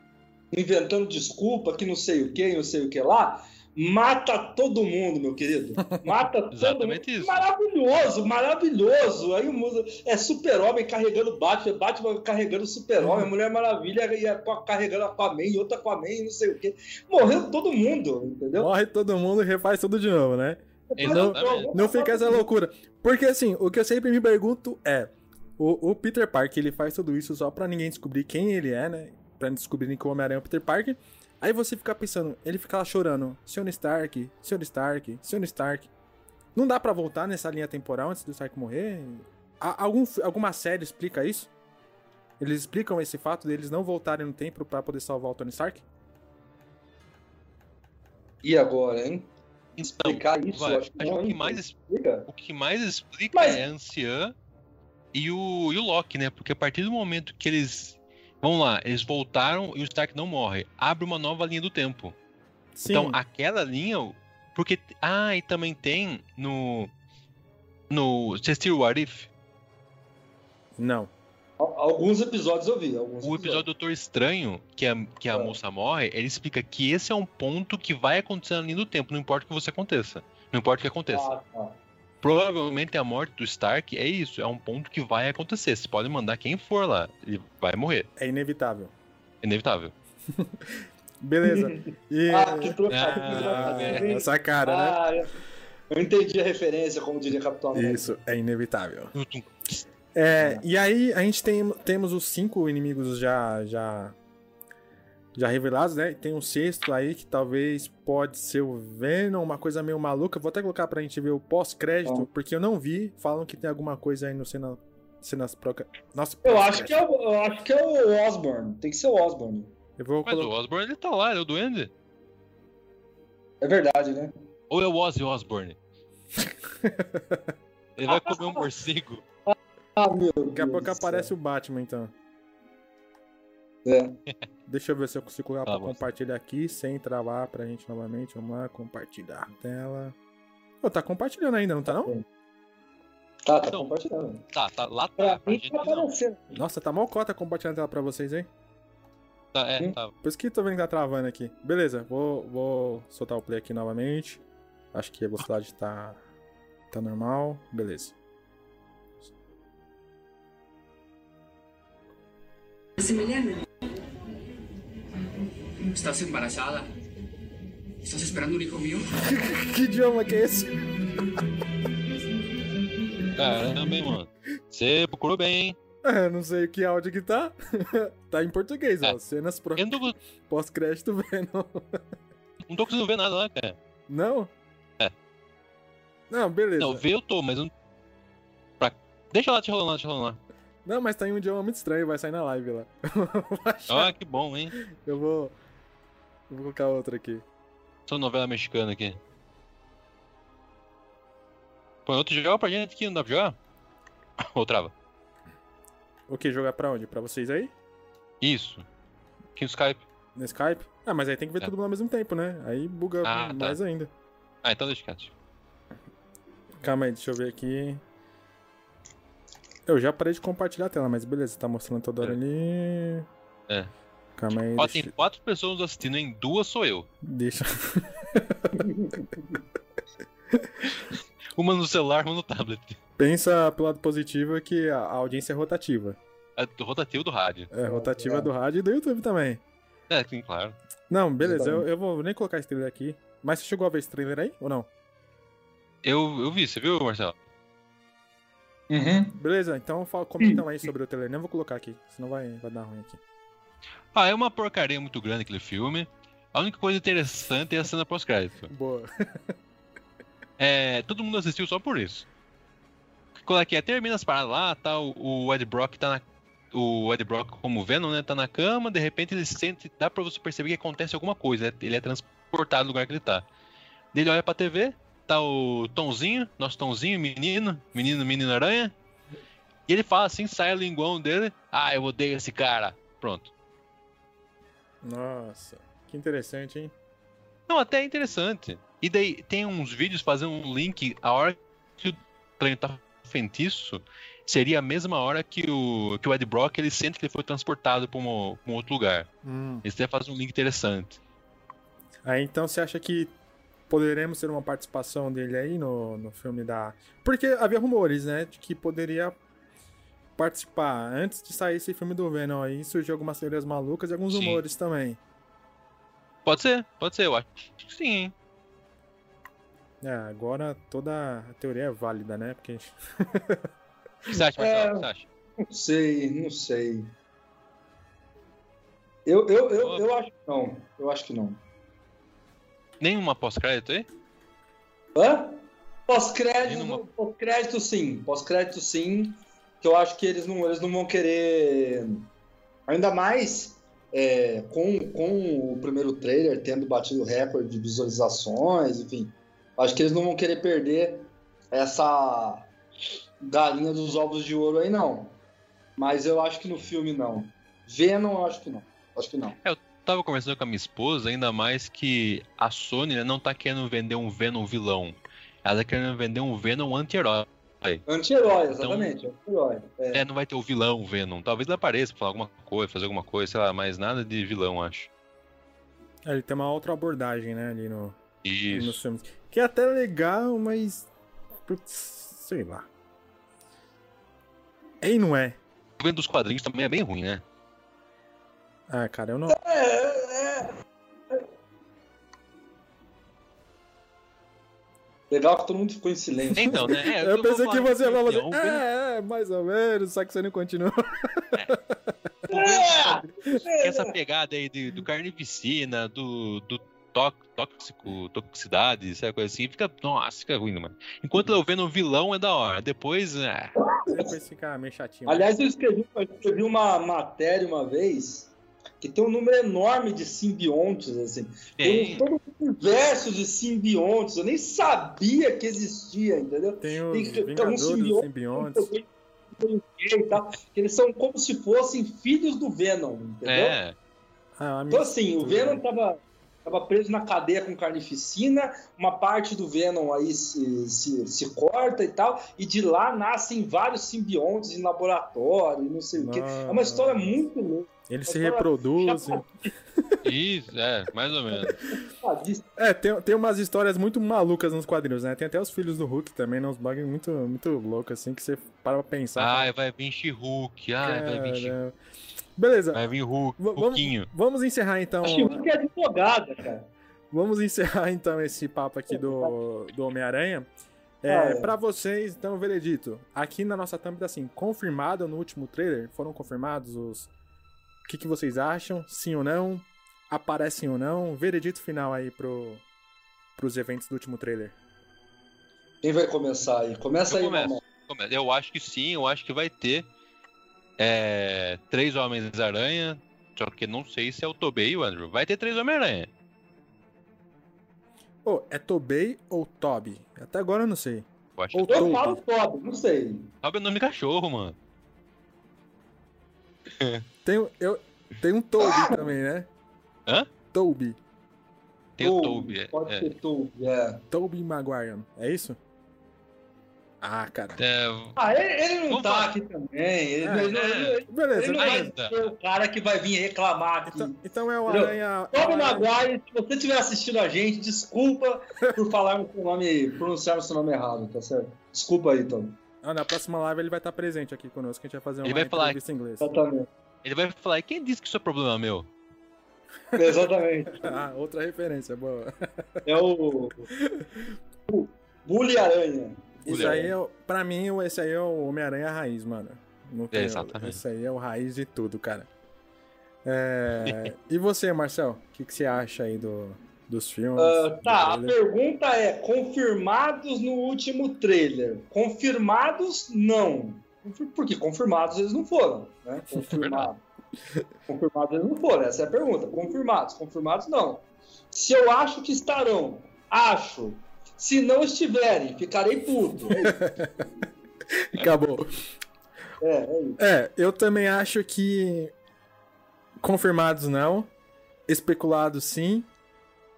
inventando desculpa que não sei o que, não sei o que lá, mata todo mundo, meu querido. Mata todo mundo. Exatamente isso. Maravilhoso, maravilhoso. Aí o mundo é super-homem carregando Batman, Batman carregando super-homem, Mulher Maravilha e a- carregando Aquaman e outra Aquaman e não sei o que. Morreu todo mundo, entendeu? Morre todo mundo e refaz tudo de novo, né? Exatamente. Não fica essa loucura. Porque assim, o que eu sempre me pergunto é: o, o Peter Parker, ele faz tudo isso só pra ninguém descobrir quem ele é, né? Pra descobrirem que o Homem-Aranha é o Peter Parker. Aí você fica pensando, ele fica lá chorando: Sr. Stark, Sr. Stark, Sr. Stark. Não dá pra voltar nessa linha temporal antes do Stark morrer? A- algum, alguma série explica isso? Eles explicam esse fato deles não voltarem no tempo pra poder salvar o Tony Stark? E agora, hein? Então, Explicar isso, vai, acho que acho não, o que mais Explica. O que mais explica Mas- é a anciã e o, e o Loki, né? Porque a partir do momento que eles. Vamos lá, eles voltaram e o Stark não morre. Abre uma nova linha do tempo. Sim. Então, aquela linha. Porque. Ah, e também tem no. No. Você assistiu o What If? Não. Al- Alguns episódios eu vi. Alguns O episódio do Doutor Estranho, que a, que a Ah. moça morre, ele explica que esse é um ponto que vai acontecer na linha do tempo, não importa o que você aconteça. Não importa o que aconteça. Ah, tá. Provavelmente a morte do Stark é isso, é um ponto que vai acontecer. Você pode mandar quem for lá, ele vai morrer. É inevitável. Inevitável. Beleza. E... Ah, que trocado. Ah, Ah, essa cara, né? Ah, é. eu entendi a referência, como diria Capitão América. Isso, é inevitável. É, e aí a gente tem, temos os cinco inimigos já, já, já revelados, né? Tem um sexto aí que talvez pode ser o Venom, uma coisa meio maluca. Vou até colocar pra gente ver o pós-crédito, porque eu não vi. Falam que tem alguma coisa aí no cena, cenas proca... Nossa, Eu acho, que é o, eu acho que é o Osborn. Tem que ser o Osborn. Eu vou Mas o colocar. Osborn ele tá lá, ele é o Duende. É verdade, né? Ou é o Ozzy Osbourne? ele vai comer um morcego. Ah, meu Daqui a pouco aparece céu. o Batman, então. É. Deixa eu ver se eu consigo Tá bom. compartilhar aqui, sem travar pra gente novamente. Vamos lá, compartilhar a tela. Ô, tá compartilhando ainda, não tá não? Tá, tá Então, compartilhando. Tá, tá lá Pra tá. Gente tá não. aparecendo. Nossa, tá mal cota compartilhando a tela pra vocês, hein? Tá, é, Hum. tá. Por isso que tô vendo que tá travando aqui. Beleza, vou, vou soltar o play aqui novamente. Acho que a velocidade tá, tá normal. Beleza. Maximiliano. ¿Estás embarazada? ¿Estás esperando un hijo mío? que idioma que é esse? Caramba, hein, mano. Você procurou bem, hein? É, não sei que áudio que tá. tá em português, ó. É. Cenas pro... Não tô, pós-crédito Venom. não tô conseguindo ver nada lá, cara. Não? É. Não, beleza. Não, Não, ver eu tô, mas eu não. Pra... Deixa lá, deixa rolando, deixa rolando lá. mas tá em um idioma muito estranho, vai sair na live lá. Ah, que bom, hein? Eu vou. Vou colocar outro aqui. Só novela mexicana aqui. Põe outro jogo pra gente aqui, não dá pra jogar? Ou trava? O que? Jogar pra onde? Pra vocês aí? Isso. Aqui no Skype. No Skype? Ah, mas aí tem que ver É. mundo ao mesmo tempo, né? Aí buga Ah, tá. mais ainda. Ah, então deixa quieto. Calma aí, deixa eu ver aqui. Eu já parei de compartilhar a tela, mas beleza, tá mostrando toda hora É. ali. É. Calma aí, Ó, deixa... tem quatro pessoas assistindo, em duas sou eu. deixa... Uma no celular, uma no tablet. Pensa pelo lado positivo que a audiência é rotativa. É do rotativo do rádio. É rotativa do rádio e do YouTube também. É, sim, claro. Não, beleza, eu, eu vou nem colocar esse trailer aqui. Mas você chegou a ver esse trailer aí ou não? Eu, eu vi, você viu, Marcelo? Uhum. Beleza, então fala, comentam aí sobre o trailer. Nem vou colocar aqui, senão vai, vai dar ruim aqui. Ah, é uma porcaria muito grande aquele filme. A única coisa interessante é a cena pós-crédito. Boa. É, todo mundo assistiu só por isso. Qual é que é? Termina as paradas lá, tá? O, o Ed Brock tá na. O Ed Brock, como Venom, né? Tá na cama, de repente ele sente. Dá pra você perceber que acontece alguma coisa. Ele é transportado do lugar que ele tá. Ele olha pra TV, tá o Tomzinho, nosso Tomzinho, menino, menino, menino aranha. E ele fala assim, sai a linguão dele. Ah, eu odeio esse cara. Pronto. Nossa, que interessante, hein? Não, até é interessante. E daí tem uns vídeos fazendo um link, a hora que o trem tá feitiço, seria a mesma hora que o, que o Ed Brock ele sente que ele foi transportado pra um, um outro lugar. Hum. Eles até fazem um link interessante. Aí então você acha que poderemos ter uma participação dele aí no, no filme da. Porque havia rumores, né? De que poderia participar. Antes de sair esse filme do Venom aí, surgiu algumas teorias malucas e alguns Sim. rumores também. Pode ser, pode ser, eu acho que sim, hein? É, agora toda a teoria é válida, né? Porque. O que você acha, Marcelo? O que você acha? Não sei, não sei. Eu, eu, eu, eu acho que não. Eu acho que não. Nenhuma pós-crédito aí? Hã? Pós-crédito, Nenhuma- pós-crédito sim. Pós-crédito sim. Que eu acho que eles não, eles não vão querer. Ainda mais é, com, com o primeiro trailer tendo batido recorde de visualizações, enfim. Acho que eles não vão querer perder essa galinha dos ovos de ouro aí, não. Mas eu acho que no filme não. Venom, eu acho que não. Acho que não. Tava conversando com a minha esposa, ainda mais que a Sony né, não tá querendo vender um Venom vilão. Ela tá querendo vender um Venom anti-herói. Anti-herói, exatamente. Anti-herói. É. É, não vai ter o vilão Venom. Talvez ele apareça pra falar alguma coisa, fazer alguma coisa, sei lá, mas nada de vilão, acho. É, ele tem uma outra abordagem, né? Ali no, nos Isso. filmes. Que é até legal, mas. Putz, sei lá. É e não é. O vendo dos quadrinhos também é bem ruim, né? Ah, cara, eu não. É, é. Legal que todo mundo ficou em silêncio. Então, né? É, Eu vou pensei que você ia falar. então, É, é, mais ou menos, só que você não continua. É, essa pegada aí do, do carnificina, do, do tó- tóxico, toxicidade, essa coisa assim, fica. Nossa, fica ruim, mano. Enquanto eu vendo um vilão é da hora. Depois. É, Depois fica meio chatinho. Aliás, eu escrevi, eu escrevi uma matéria uma vez que tem um número enorme de simbiontes, assim. Tem tem. todo um universo de simbiontes. Eu nem sabia que existia, entendeu? Tem os Tem- tem alguns simbiontes. simbiontes. E tal, que eles são como se fossem filhos do Venom, entendeu? É. Ah, Então, assim, o. Venom tava, tava preso na cadeia com carnificina, uma parte do Venom aí se, se, se corta e tal, e de lá nascem vários simbiontes em laboratório, não sei o quê. É uma história muito louca. Eles se reproduzem. Isso, é, mais ou menos. sabe? É, tem, tem umas histórias muito malucas nos quadrinhos, né? Tem até os filhos do Hulk também, né? Uns bagulho muito, muito louco, assim, que você para pra pensar. Ai, vai vir She-Hulk. Ai, vai vir Caramba. Beleza, Vai vir Hulk, Hulkinho. vamos encerrar então. Acho que é advogada, cara. Vamos encerrar então esse papo aqui do, do Homem-Aranha. É, Ah, é. Pra vocês, então, veredito. Aqui na nossa thumb tá assim, confirmado no último trailer? Foram confirmados os. O que, que vocês acham? Sim ou não? Aparecem ou não? Veredito final aí pro, pros eventos do último trailer. Quem vai começar aí? Começa Eu aí, começo. é? Eu acho que sim, eu acho que vai ter é, três Homens-Aranha. Só que não sei se é o Tobey e o Andrew. Vai ter três Homem-Aranha. Ô, é Tobey ou Toby? Até agora eu não sei. Eu acho Ou que Eu falo Toby, não sei. Toby é nome de cachorro, mano. Tem, o- eu, tem um Toby também, né? Hã? Toby. Tem o Toby, é- Pode é. ser Toby, é. Toby Maguire. É isso? Ah, cara. É, Ah, ele, ele não Vamos tá falar. aqui também. Ele, É, ele- é. ele- Beleza, ele não vai ser o cara que vai vir reclamar aqui. Então, então é o? Aranha. Toby Maguire, se você estiver assistindo a gente, desculpa por falarmos seu nome, pronunciarmos seu nome errado, tá certo? Desculpa aí, Tom. Ah, na próxima live ele vai estar presente aqui conosco, que a gente vai fazer uma Ele vai falar- entrevista em inglês. Exatamente. ele vai falar, e quem disse que isso é problema meu? Exatamente. Ah, outra referência, boa. É o. o Bully Aranha. Isso aí, é, pra mim, esse aí é o Homem-Aranha raiz, mano. Não tem, exatamente. Esse aí é o raiz de tudo, cara. É, e você, Marcel? O que, que você acha aí do, dos filmes? Do tá, a trailer? pergunta é: confirmados no último trailer? Confirmados, não. Por quê? Confirmados eles não foram, né? Confirmados. confirmados eles não foram, essa é a pergunta. Confirmados, confirmados não. Se eu acho que estarão, acho. Se não estiverem, ficarei puto. É. Acabou. É, é isso. É, eu também acho que confirmados não, especulados sim,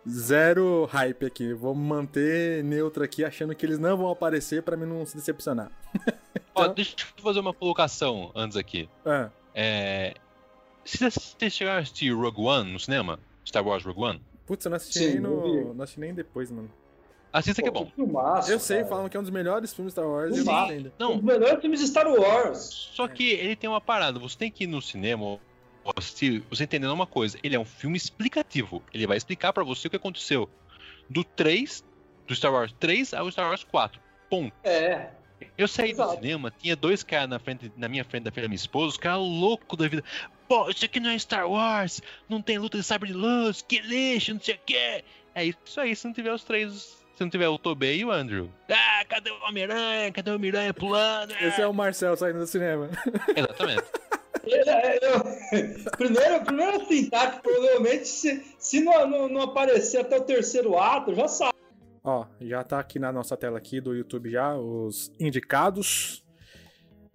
zero hype aqui. Vou manter neutro aqui, achando que eles não vão aparecer pra mim não se decepcionar. Ó, Então- deixa eu fazer uma colocação antes aqui. Ah, É, se você chegar a assistir Rogue One no cinema, Star Wars Rogue One, putz, eu não assisti Sim, nem no. Não assisti nem depois, mano. assista que é bom. Filmaço, Eu sei, cara. falam que é um dos melhores filmes Star Wars e eu não Sim. ainda. Um Não, dos melhores filmes Star Wars. Só que ele tem uma parada, você tem que ir no cinema assistir, você entendendo uma coisa, ele é um filme explicativo. Ele vai explicar pra você o que aconteceu do 3, do Star Wars 3 ao Star Wars 4. Ponto. É. Eu saí do Exato. cinema, tinha dois caras na, frente, na minha frente da filha da minha esposa, os caras loucos da vida. Pô, isso aqui não é Star Wars, não tem luta de sabre de luz, que lixo, não sei o quê. É isso aí, se não tiver os três, se não tiver o Tobey e o Andrew. Ah, cadê o Homem-Aranha? Cadê o Miranha pulando? Esse é o Marcel saindo do cinema. Exatamente. É, primeiro, primeiro assim, tá? Que provavelmente se, se não, não, não aparecer até o terceiro ato, já sabe. Ó, já tá aqui na nossa tela aqui do YouTube já os indicados.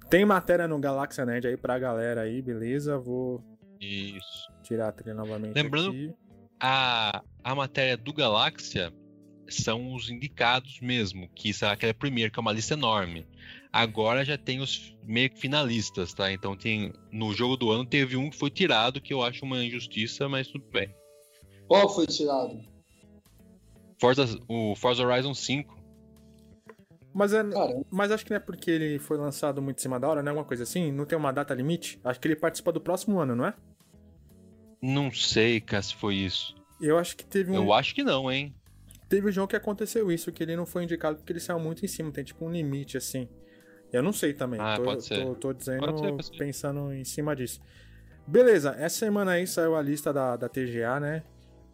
Tem matéria no Galáxia Nerd aí pra galera aí, beleza? Vou Isso. tirar a trilha novamente Lembrando- aqui. A, a matéria do Galáxia são os indicados mesmo, que isso é aquela primeira, que é uma lista enorme. Agora já tem os meio que finalistas, tá? Então tem. No jogo do ano teve um que foi tirado, que eu acho uma injustiça, mas tudo bem. Qual foi tirado? Forza, o Forza Horizon 5. Mas, é, mas acho que não é porque ele foi lançado muito em cima da hora, não é alguma coisa assim? Não tem uma data limite? Acho que ele participa do próximo ano, não é? Não sei, cara, se foi isso. Eu acho que teve um. Eu acho que não, hein? Teve um jogo que aconteceu isso, que ele não foi indicado porque ele saiu muito em cima, tem tipo um limite assim. Eu não sei também. Ah, tô, pode ser. Tô, tô dizendo, Pode ser, pode ser. pensando em cima disso. Beleza, essa semana aí saiu a lista da, da TGA, né?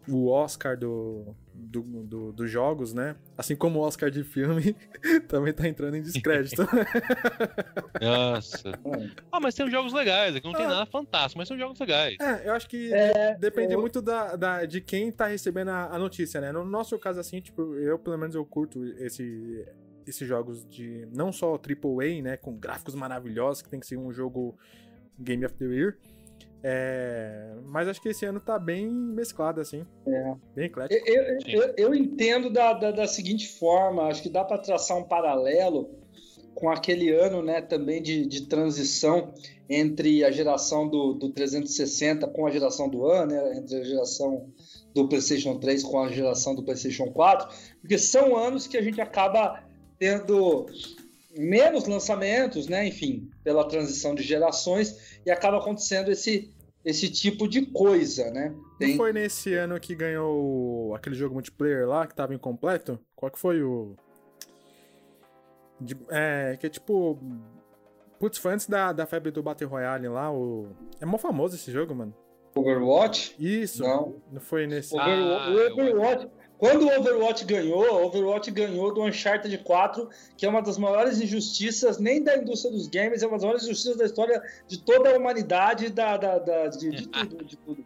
O Oscar do, do, do- dos jogos, né? Assim como o Oscar de filme, também tá entrando em descrédito. Nossa. ah, mas tem jogos legais, aqui não tem Ah. nada fantástico, mas são jogos legais. É, eu acho que É, depende eu- muito da, da- de quem tá recebendo a, a notícia, né? No nosso caso, assim, tipo, eu pelo menos eu curto esse, esses jogos de não só AAA, né? Com gráficos maravilhosos, que tem que ser um jogo Game of the Year. É, mas acho que esse ano tá bem mesclado, assim. Bem eclético. Eu, eu- eu- eu entendo da, da, da seguinte forma, acho que dá para traçar um paralelo com aquele ano né, também de, de transição entre a geração do, do 360 com a geração do ano, né, entre a geração do PlayStation 3 com a geração do PlayStation 4, porque são anos que a gente acaba tendo menos lançamentos, né, enfim, pela transição de gerações, e acaba acontecendo esse, esse tipo de coisa, né? Não foi nesse ano que ganhou aquele jogo multiplayer lá, que tava incompleto? Qual que foi o. De- é, que é tipo. Putz, foi antes da, da febre do Battle Royale lá, o. É mó famoso esse jogo, mano. Overwatch? Isso. Não. Não foi nesse. Ah, o Overwatch, quando o Overwatch ganhou, o Overwatch ganhou do Uncharted 4, que é uma das maiores injustiças, nem da indústria dos games, é uma das maiores injustiças da história de toda a humanidade, da, da, da- de, de tudo, de tudo.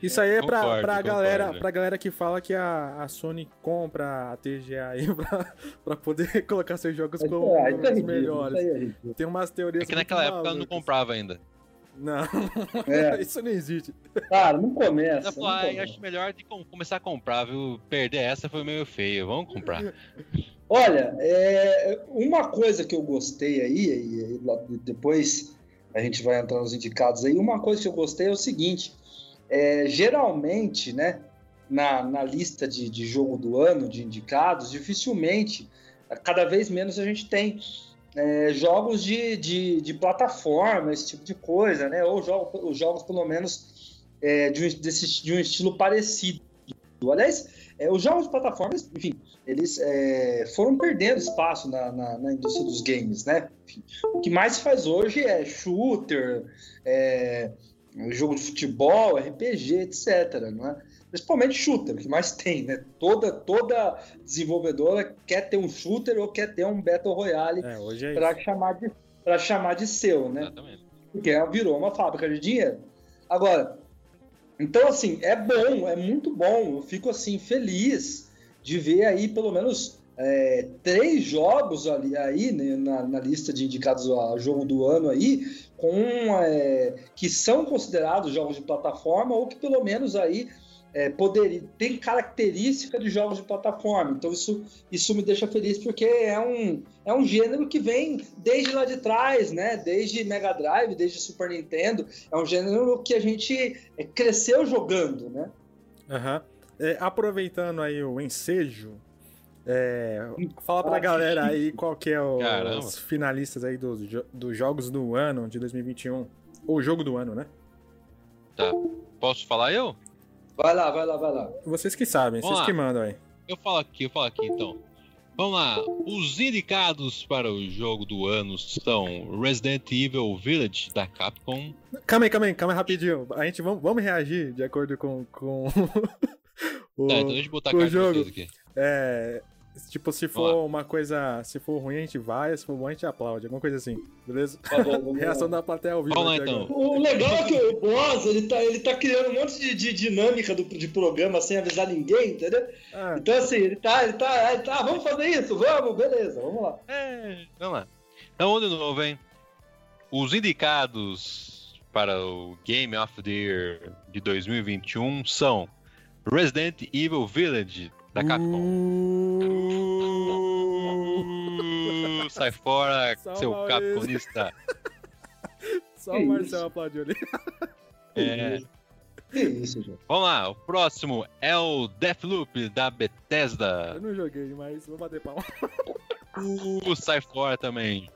Isso aí é pra, Concordo, pra, concordo. galera, pra galera que fala que a, a Sony compra a TGA aí pra, pra poder colocar seus jogos como é, é os melhores. é. Tem umas teorias. É que naquela época ela não comprava ainda. Não, É. isso não existe. Cara, não começa. Não ah, começa. acho melhor de com- começar a comprar, viu? Perder essa foi meio feio, vamos comprar. Olha, é, uma coisa que eu gostei aí, e, e depois a gente vai entrar nos indicados aí, uma coisa que eu gostei é o seguinte, é, geralmente, né, na, na lista de, de jogo do ano, de indicados, dificilmente, cada vez menos a gente tem é, jogos de, de, de plataforma, esse tipo de coisa, né, ou jogo, os jogos pelo menos é, de, um, desse, de um estilo parecido. Aliás, é, os jogos de plataformas, enfim, eles é, foram perdendo espaço na, na, na indústria dos games, né? Enfim, o que mais se faz hoje é shooter, é, jogo de futebol, RPG, etc. Não é? Principalmente shooter, que mais tem, né? Toda, toda desenvolvedora quer ter um shooter ou quer ter um Battle Royale É, é para chamar, de, pra chamar de seu, né? Exatamente. porque virou uma fábrica de dinheiro. Agora, então assim, é bom, é muito bom. Eu fico assim feliz de ver aí pelo menos é, três jogos ali aí né, na, na lista de indicados a jogo do ano aí, com é, que são considerados jogos de plataforma ou que pelo menos aí é, poderia, tem característica de jogos de plataforma. Então isso, isso me deixa feliz porque é um, é um gênero que vem desde lá de trás, né? Desde Mega Drive, desde Super Nintendo. É um gênero que a gente é, cresceu jogando, né? Aham. É, aproveitando aí o ensejo, é, fala pra galera aí qual que é os Caramba. finalistas aí dos, dos jogos do ano de 2021. Ou jogo do ano, né? Tá. Posso falar eu? Vai lá, vai lá, vai lá. Vocês que sabem, Vamos vocês lá. que mandam aí. Eu falo aqui, eu falo aqui então. Vamos lá. Os indicados para o jogo do ano são Resident Evil Village da Capcom. Calma aí, calma aí, calma aí rapidinho. A gente vamos, vamos reagir de acordo com, com o, Tá, então deixa eu botar a o jogo. aqui. É, tipo, se for uma coisa, se for ruim a gente vai, se for bom a gente aplaude, alguma coisa assim, beleza? Tá bom. Reação da plateia ao vivo. Vamos lá então. agora. O legal é que o Boss, ele tá, ele tá criando um monte de, de dinâmica do, de programa sem avisar ninguém, entendeu? Ah, Então, assim, ele tá, ele tá, ele tá, vamos fazer isso, vamos, beleza, vamos lá. É, vamos lá. Então, de novo, hein? Os indicados para o Game of the Year de 2021 são Resident Evil Village da Capcom. Uh, sai fora, Só seu uma capconista. só que o isso? Marcelo aplaudiu ali. É, Que isso, gente. vamos lá, o próximo é o Deathloop da Bethesda. Eu não joguei, mas vou bater palma. Uh, sai fora também.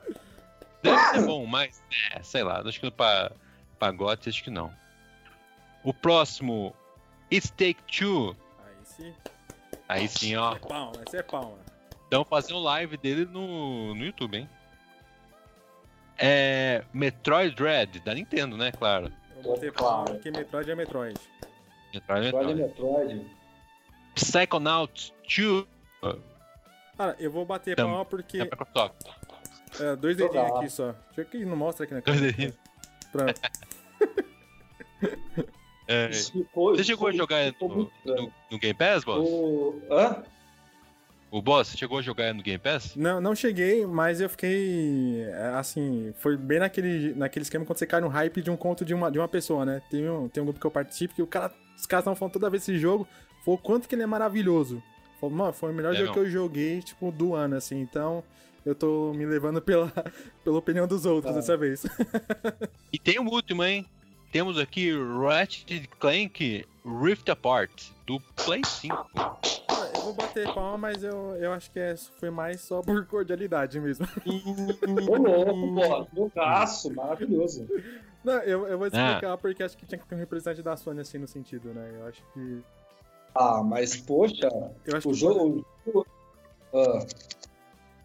Deve ser bom, mas é, sei lá, acho que pra, pra GOT, acho que não. O próximo, It's Take Two. Aí sim. Aí sim, ó. É palma, esse é palma. Estão fazendo live dele no, no YouTube, hein? É. Metroid Dread, da Nintendo, né? Claro. Eu bater palma porque Metroid é Metroid. Metroid, Metroid é Metroid. Metroid. Psychonauts 2. Cara, eu vou bater Tam- palma porque. É. É, dois dedinhos aqui só. Deixa eu que não mostra aqui na Dois câmera. dedinhos. Pronto. É, Isso ficou- Você chegou a jogar no, no, no Game Pass, boss? O... Hã? O boss, você chegou a jogar no Game Pass? Não, não cheguei, mas eu fiquei. é, Assim, foi bem naquele, naquele esquema quando você cai no hype de um conto de uma, de uma pessoa, né? Tem um, tem um grupo que eu participo que o cara, os caras estão falando toda vez desse jogo, foi o quanto que ele é maravilhoso. Falou, mano, foi o melhor É jogo mesmo. que eu joguei, tipo, do ano, assim. Então, eu tô me levando pela, pela opinião dos outros Ah. dessa vez. E tem o último, hein? Temos aqui Ratchet Clank Rift Apart, do Play 5. Ah, Eu vou bater palma, mas eu, eu acho que é, foi mais só por cordialidade mesmo. Ô louco, pô. Jogaço, maravilhoso. Não, eu, eu vou Ah. explicar porque acho que tinha que ter um representante da Sony assim no sentido, né? Eu acho que. Ah, mas poxa, Eu acho o que jogo. o jogo- Ah.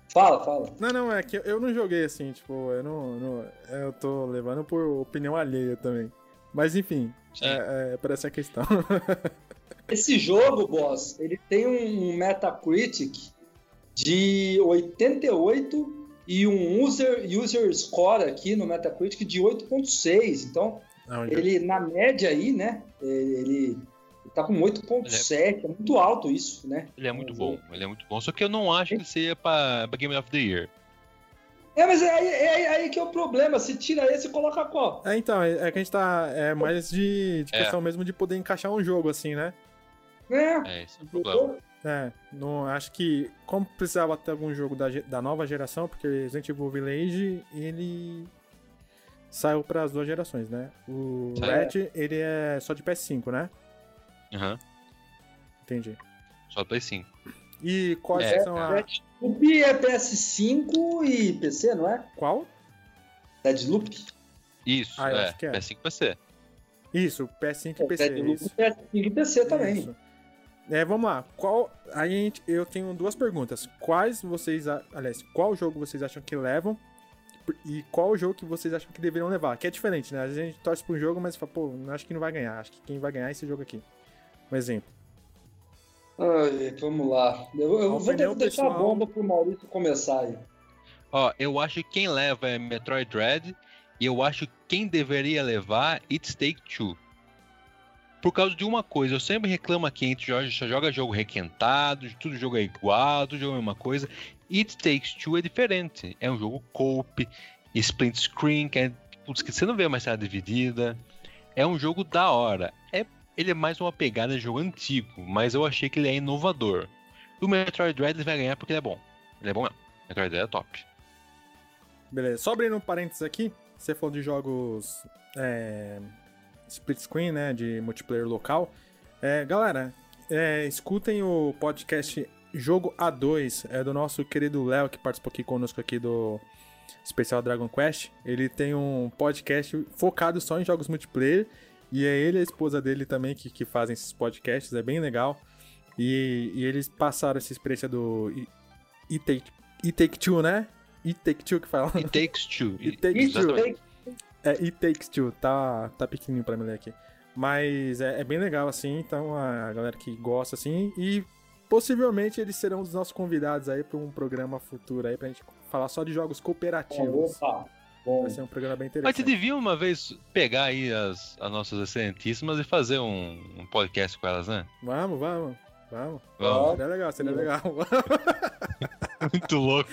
Fala, fala. Não, não, é que eu não joguei assim, tipo, eu não. não- eu tô levando por opinião alheia também. Mas enfim, é, é para essa questão. Esse jogo, boss, ele tem um Metacritic de 88 e um user, user score aqui no Metacritic de 8.6. Então, Não, ele, na média aí, né, ele, ele tá com 8.7. É muito alto isso, né? Ele é muito Mas, bom, ele é muito bom. Só que eu não acho que ele seja pra, pra Game of the Year. É, mas é aí, é aí- aí que é o problema. Se tira esse e coloca qual? É, então, é, é que a gente tá. É mais de, de É. questão mesmo de poder encaixar um jogo, assim, né? É. É, esse é o problema. É, não, acho que como precisava ter algum jogo da, da nova geração, porque Resident Evil Village, ele saiu para as duas gerações, né? O. Red, ele é só de PS5, né? Aham, Entendi. só Play 5. E quais É, são a... O Pi é PS5 e PC, não é? Qual? Deadloop? Isso, Ah, é, acho que é. PS5 PC. Isso, PS5 e PC, Deadloop isso. PS5 e PC também. Isso. É, vamos lá. Qual. A gente- eu tenho duas perguntas. Quais vocês. a- Aliás, qual jogo vocês acham que levam? E qual jogo que vocês acham que deveriam levar? Que é diferente, né? Às vezes a gente torce pro jogo, mas fala, pô, acho que não vai ganhar. Acho que quem vai ganhar é esse jogo aqui. Um exemplo. Ai, vamos lá. Eu, eu A vou deixar a pessoal- bomba pro Maurício começar aí. Ó, eu acho que quem leva é Metroid Dread e eu acho que quem deveria levar It's Take Two. Por causa de uma coisa, eu sempre reclamo aqui, a gente joga, só joga jogo requentado, tudo jogo é igual, tudo jogo é a mesma coisa. It Takes Two é diferente. É um jogo coop, split screen, que, é, putz, que você não vê mais tela dividida. É um jogo da hora. Ele é mais uma pegada de jogo antigo, mas eu achei que ele é inovador. O Metroid Dread ele vai ganhar porque ele é bom. Ele é bom mesmo. Metroid Dread é top. Beleza. Só abrindo um parênteses aqui. Você falou de jogos. É, split screen, né? De multiplayer local. É, galera, é, escutem o podcast Jogo A2. É do nosso querido Léo, que participou aqui conosco aqui do especial Dragon Quest. Ele tem um podcast focado só em jogos multiplayer. E é ele e a esposa dele também que, que fazem esses podcasts. É bem legal. E, e eles passaram essa experiência do E- E Take, e Take Two, né? E Take Two que fala. It Takes Two. It Takes Two. É, It Takes Two, tá, tá pequenininho pra me ler aqui. Mas é, é bem legal, assim, então a galera que gosta, assim, e possivelmente eles serão os nossos convidados aí pra um programa futuro aí, pra gente falar só de jogos cooperativos. Opa, bom. Vai ser um programa bem Mas te interessante. devia uma vez pegar aí as, as nossas excelentíssimas e fazer um, um podcast com elas, né? Vamos, vamos, vamos. Vamos. Seria legal, seria legal. Muito louco.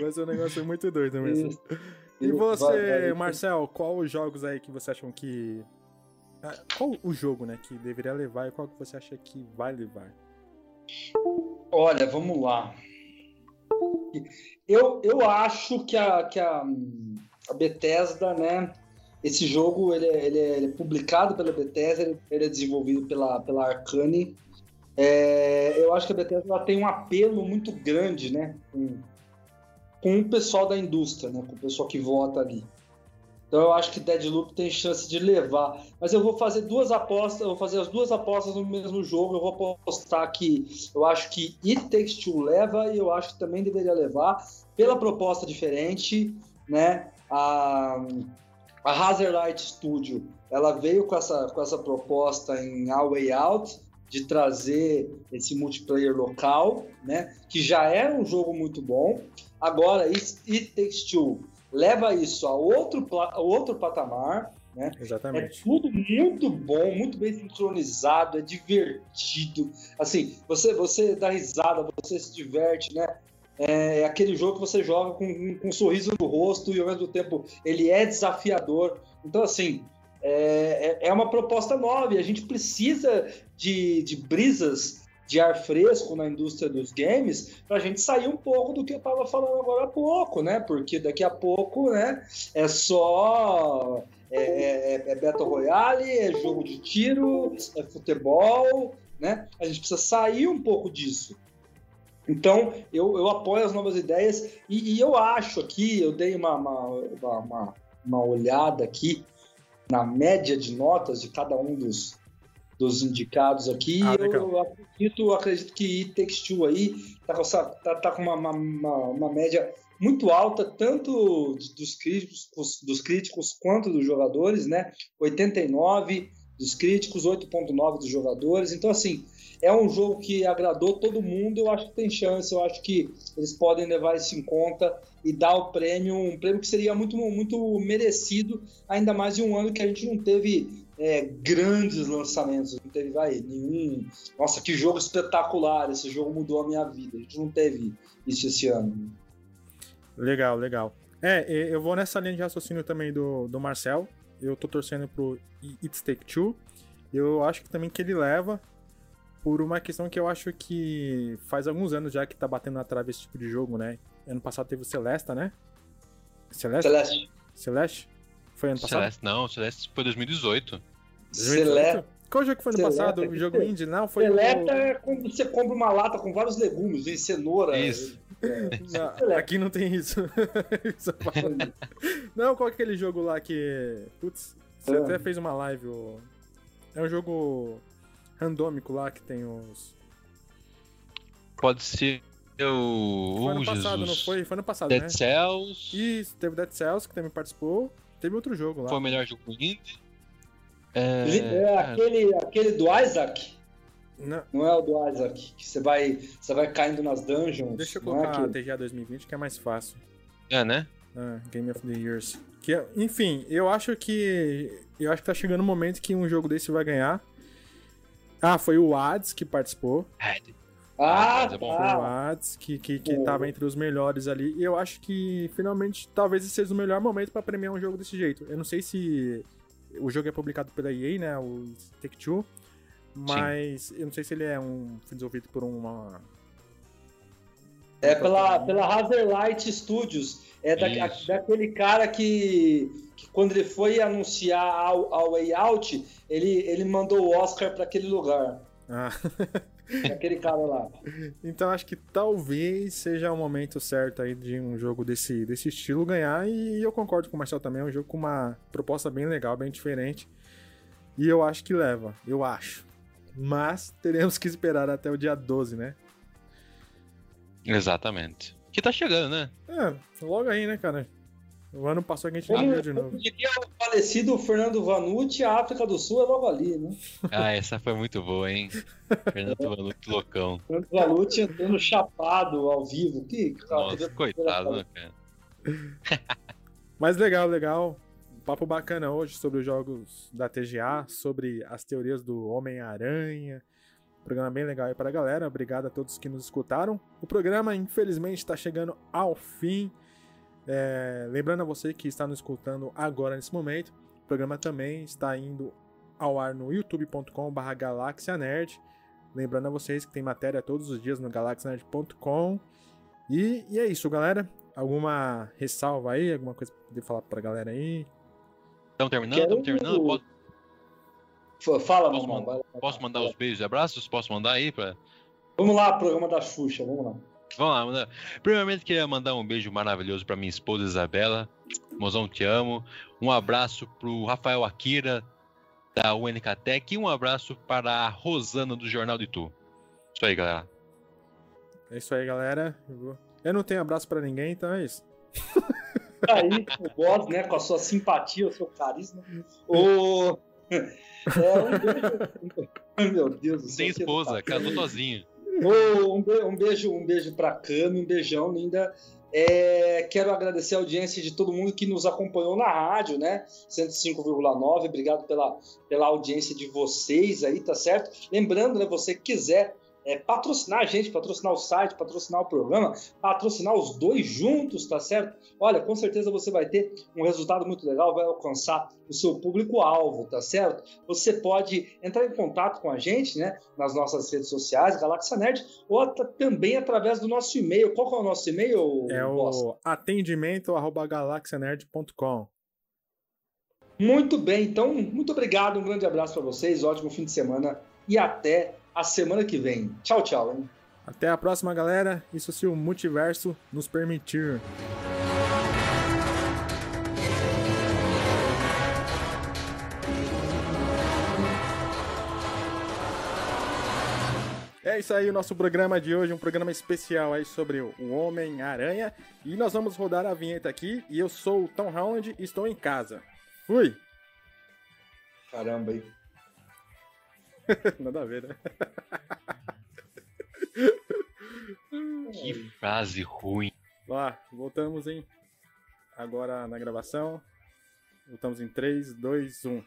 Vai ser um negócio muito doido mesmo. E você. Marcel, qual os jogos aí que você acham que. Ah, Qual o jogo, né, que deveria levar e qual que você acha que vai levar? Olha, vamos lá. Eu, eu acho que a, que a, a Bethesda, né? Esse jogo ele é, ele é- ele é publicado pela Bethesda, ele, é desenvolvido pela, pela Arcane. É, eu acho que a Bethesda ela tem um apelo muito grande, né? Com, com o pessoal da indústria, né? Com o pessoal que vota ali. Então eu acho que Deadloop tem chance de levar. Mas eu vou fazer duas apostas, vou fazer as duas apostas no mesmo jogo. Eu vou apostar que eu acho que It Takes Two leva e eu acho que também deveria levar pela proposta diferente, né? A, a Hazardlight Studio, ela veio com essa, com essa proposta em A Way Out, de trazer esse multiplayer local, né? Que já era um jogo muito bom. Agora, It Takes Two leva isso a outro, a outro patamar. Né? Exatamente. É tudo muito bom, muito bem sincronizado, é divertido. Assim, você, você dá risada, você se diverte, né? É aquele jogo que você joga com, com um sorriso no rosto e ao mesmo tempo ele é desafiador. Então, assim, é, é, é uma proposta nova e a gente precisa de, de brisas de ar fresco na indústria dos games para a gente sair um pouco do que eu estava falando agora há pouco, né? Porque daqui a pouco, né, é só é, é, é Battle Royale, é jogo de tiro, é futebol, né? A gente precisa sair um pouco disso. Então, eu, eu apoio as novas ideias e, e eu acho aqui, eu dei uma, uma, uma, uma olhada aqui na média de notas de cada um dos, dos indicados aqui. Ah, eu, acredito, acredito que It Takes Two aí tá com, essa, tá, tá com uma, uma, uma, média muito alta, tanto dos críticos, dos críticos quanto dos jogadores, né? 89 dos críticos, 8.9 dos jogadores. Então, assim, é um jogo que agradou todo mundo. Eu acho que tem chance. Eu acho que eles podem levar isso em conta e dar o prêmio, um prêmio que seria muito, muito merecido, ainda mais em um ano que a gente não teve é, grandes lançamentos. Não teve, vai, nenhum. Nossa, que jogo espetacular! Esse jogo mudou a minha vida. A gente não teve isso esse ano. Legal, legal. É, eu vou nessa linha de raciocínio também do, do Marcel. Eu tô torcendo pro It's Take Two. Eu acho que também que ele leva por uma questão que eu acho que faz alguns anos já que tá batendo na trave esse tipo de jogo, né? Ano passado teve o Celesta, né? Celeste? Celeste. Celeste? Foi ano passado? Celeste, não, Celeste foi 2018. Seleta. Qual jogo que foi no passado? O jogo indie? Não, foi Seleta é quando você compra uma lata com vários legumes, cenoura. Isso. É. Não, aqui não tem isso. não, qual é aquele jogo lá que. Putz, você é. até fez uma live. É um jogo randômico lá que tem os. Pode ser o. Foi ano passado, Jesus. não foi? Foi ano passado, Dead né? Cells. Isso, teve Dead Cells que também participou. Teve outro jogo lá. Foi o melhor jogo indie. É, é aquele, aquele do Isaac. Não. não é o do Isaac, que você vai, você vai caindo nas dungeons. Deixa eu colocar é a TGA 2020 que é mais fácil. É, né? Ah, Game of the Years. Que, enfim, eu acho que. Eu acho que tá chegando o um momento que um jogo desse vai ganhar. Ah, foi o Ads que participou. Ed. Ah, foi o Ads que, que, que tava entre os melhores ali. E eu acho que finalmente talvez esse seja o melhor momento para premiar um jogo desse jeito. Eu não sei se o jogo é publicado pela EA, né? O Take-Two. Mas Sim. eu não sei se ele é um foi desenvolvido por uma é pela, pela Hazerlight Studios. É da, daquele cara que, que, quando ele foi anunciar ao, Way Out, ele, ele mandou o Oscar para aquele lugar. Ah. Aquele cara lá. Então acho que talvez seja o momento certo aí de um jogo desse, desse estilo ganhar. E eu concordo com o Marcel também. É um jogo com uma proposta bem legal, bem diferente. E eu acho que leva. Eu acho. Mas teremos que esperar até o dia 12, né? Exatamente. Que tá chegando, né? É, logo aí, né, cara? O ano passou que a gente não viu de novo. Diria o falecido Fernando Vanucci, a África do Sul é logo ali, né? Ah, essa foi muito boa, hein? Fernando Vanucci loucão. Fernando Vanucci entrando chapado ao vivo. Que, Nossa, coitado, né, cara? Mas legal, legal. Papo bacana hoje sobre os jogos da TGA, sobre as teorias do Homem-Aranha. Programa bem legal aí pra galera. Obrigado a todos que nos escutaram. O programa, infelizmente, está chegando ao fim. É, lembrando a você que está nos escutando agora nesse momento, o programa também está indo ao ar no youtube.com.br galaxianerd. Lembrando a vocês que tem matéria todos os dias no galaxianerd.com. E, e é isso, galera. Alguma ressalva aí? Alguma coisa pra poder falar pra galera aí? Estamos terminando? Estamos terminando? Posso... Fala, posso, posso mandar os beijos e abraços? Posso mandar aí? Pra... Vamos lá, programa da Xuxa, vamos lá. Vamos lá, manda. Primeiramente, queria mandar um beijo maravilhoso pra minha esposa Isabela. Mozão, te amo. Um abraço pro Rafael Akira, da UNKTEC. E um abraço para a Rosana, do Jornal de Tu. Isso aí, galera. É isso aí, galera. Eu, não tenho abraço pra ninguém, então é isso. Tá aí, o Boss, né, com a sua simpatia, o seu carisma. O... É, um beijo. Meu Deus do céu. Sem esposa, casou sozinho. Um, be- um beijo, um beijo pra Cami, um beijão, linda. É, quero agradecer a audiência de todo mundo que nos acompanhou na rádio, né? 105,9. Obrigado pela, pela audiência de vocês aí, tá certo? Lembrando, né, você que quiser é, patrocinar a gente, patrocinar o site, patrocinar o programa, patrocinar os dois juntos, tá certo? Olha, com certeza você vai ter um resultado muito legal, vai alcançar o seu público-alvo, tá certo? Você pode entrar em contato com a gente, né, nas nossas redes sociais, Galáxia Nerd, ou at- também através do nosso e-mail. Qual que é o nosso e-mail? É o atendimento arroba galaxianerd.com. Muito bem, então, muito obrigado, um grande abraço para vocês, ótimo fim de semana e até a semana que vem. Tchau, tchau. Hein? Até a próxima, galera. Isso se o multiverso nos permitir. É isso aí, o nosso programa de hoje, um programa especial aí sobre o Homem-Aranha. E nós vamos rodar a vinheta aqui. E eu sou o Tom Holland e estou em casa. Fui! Caramba, hein? Nada a ver, né? Que frase ruim. Lá, voltamos em. Agora na gravação. Voltamos em um. 3, 2, 1.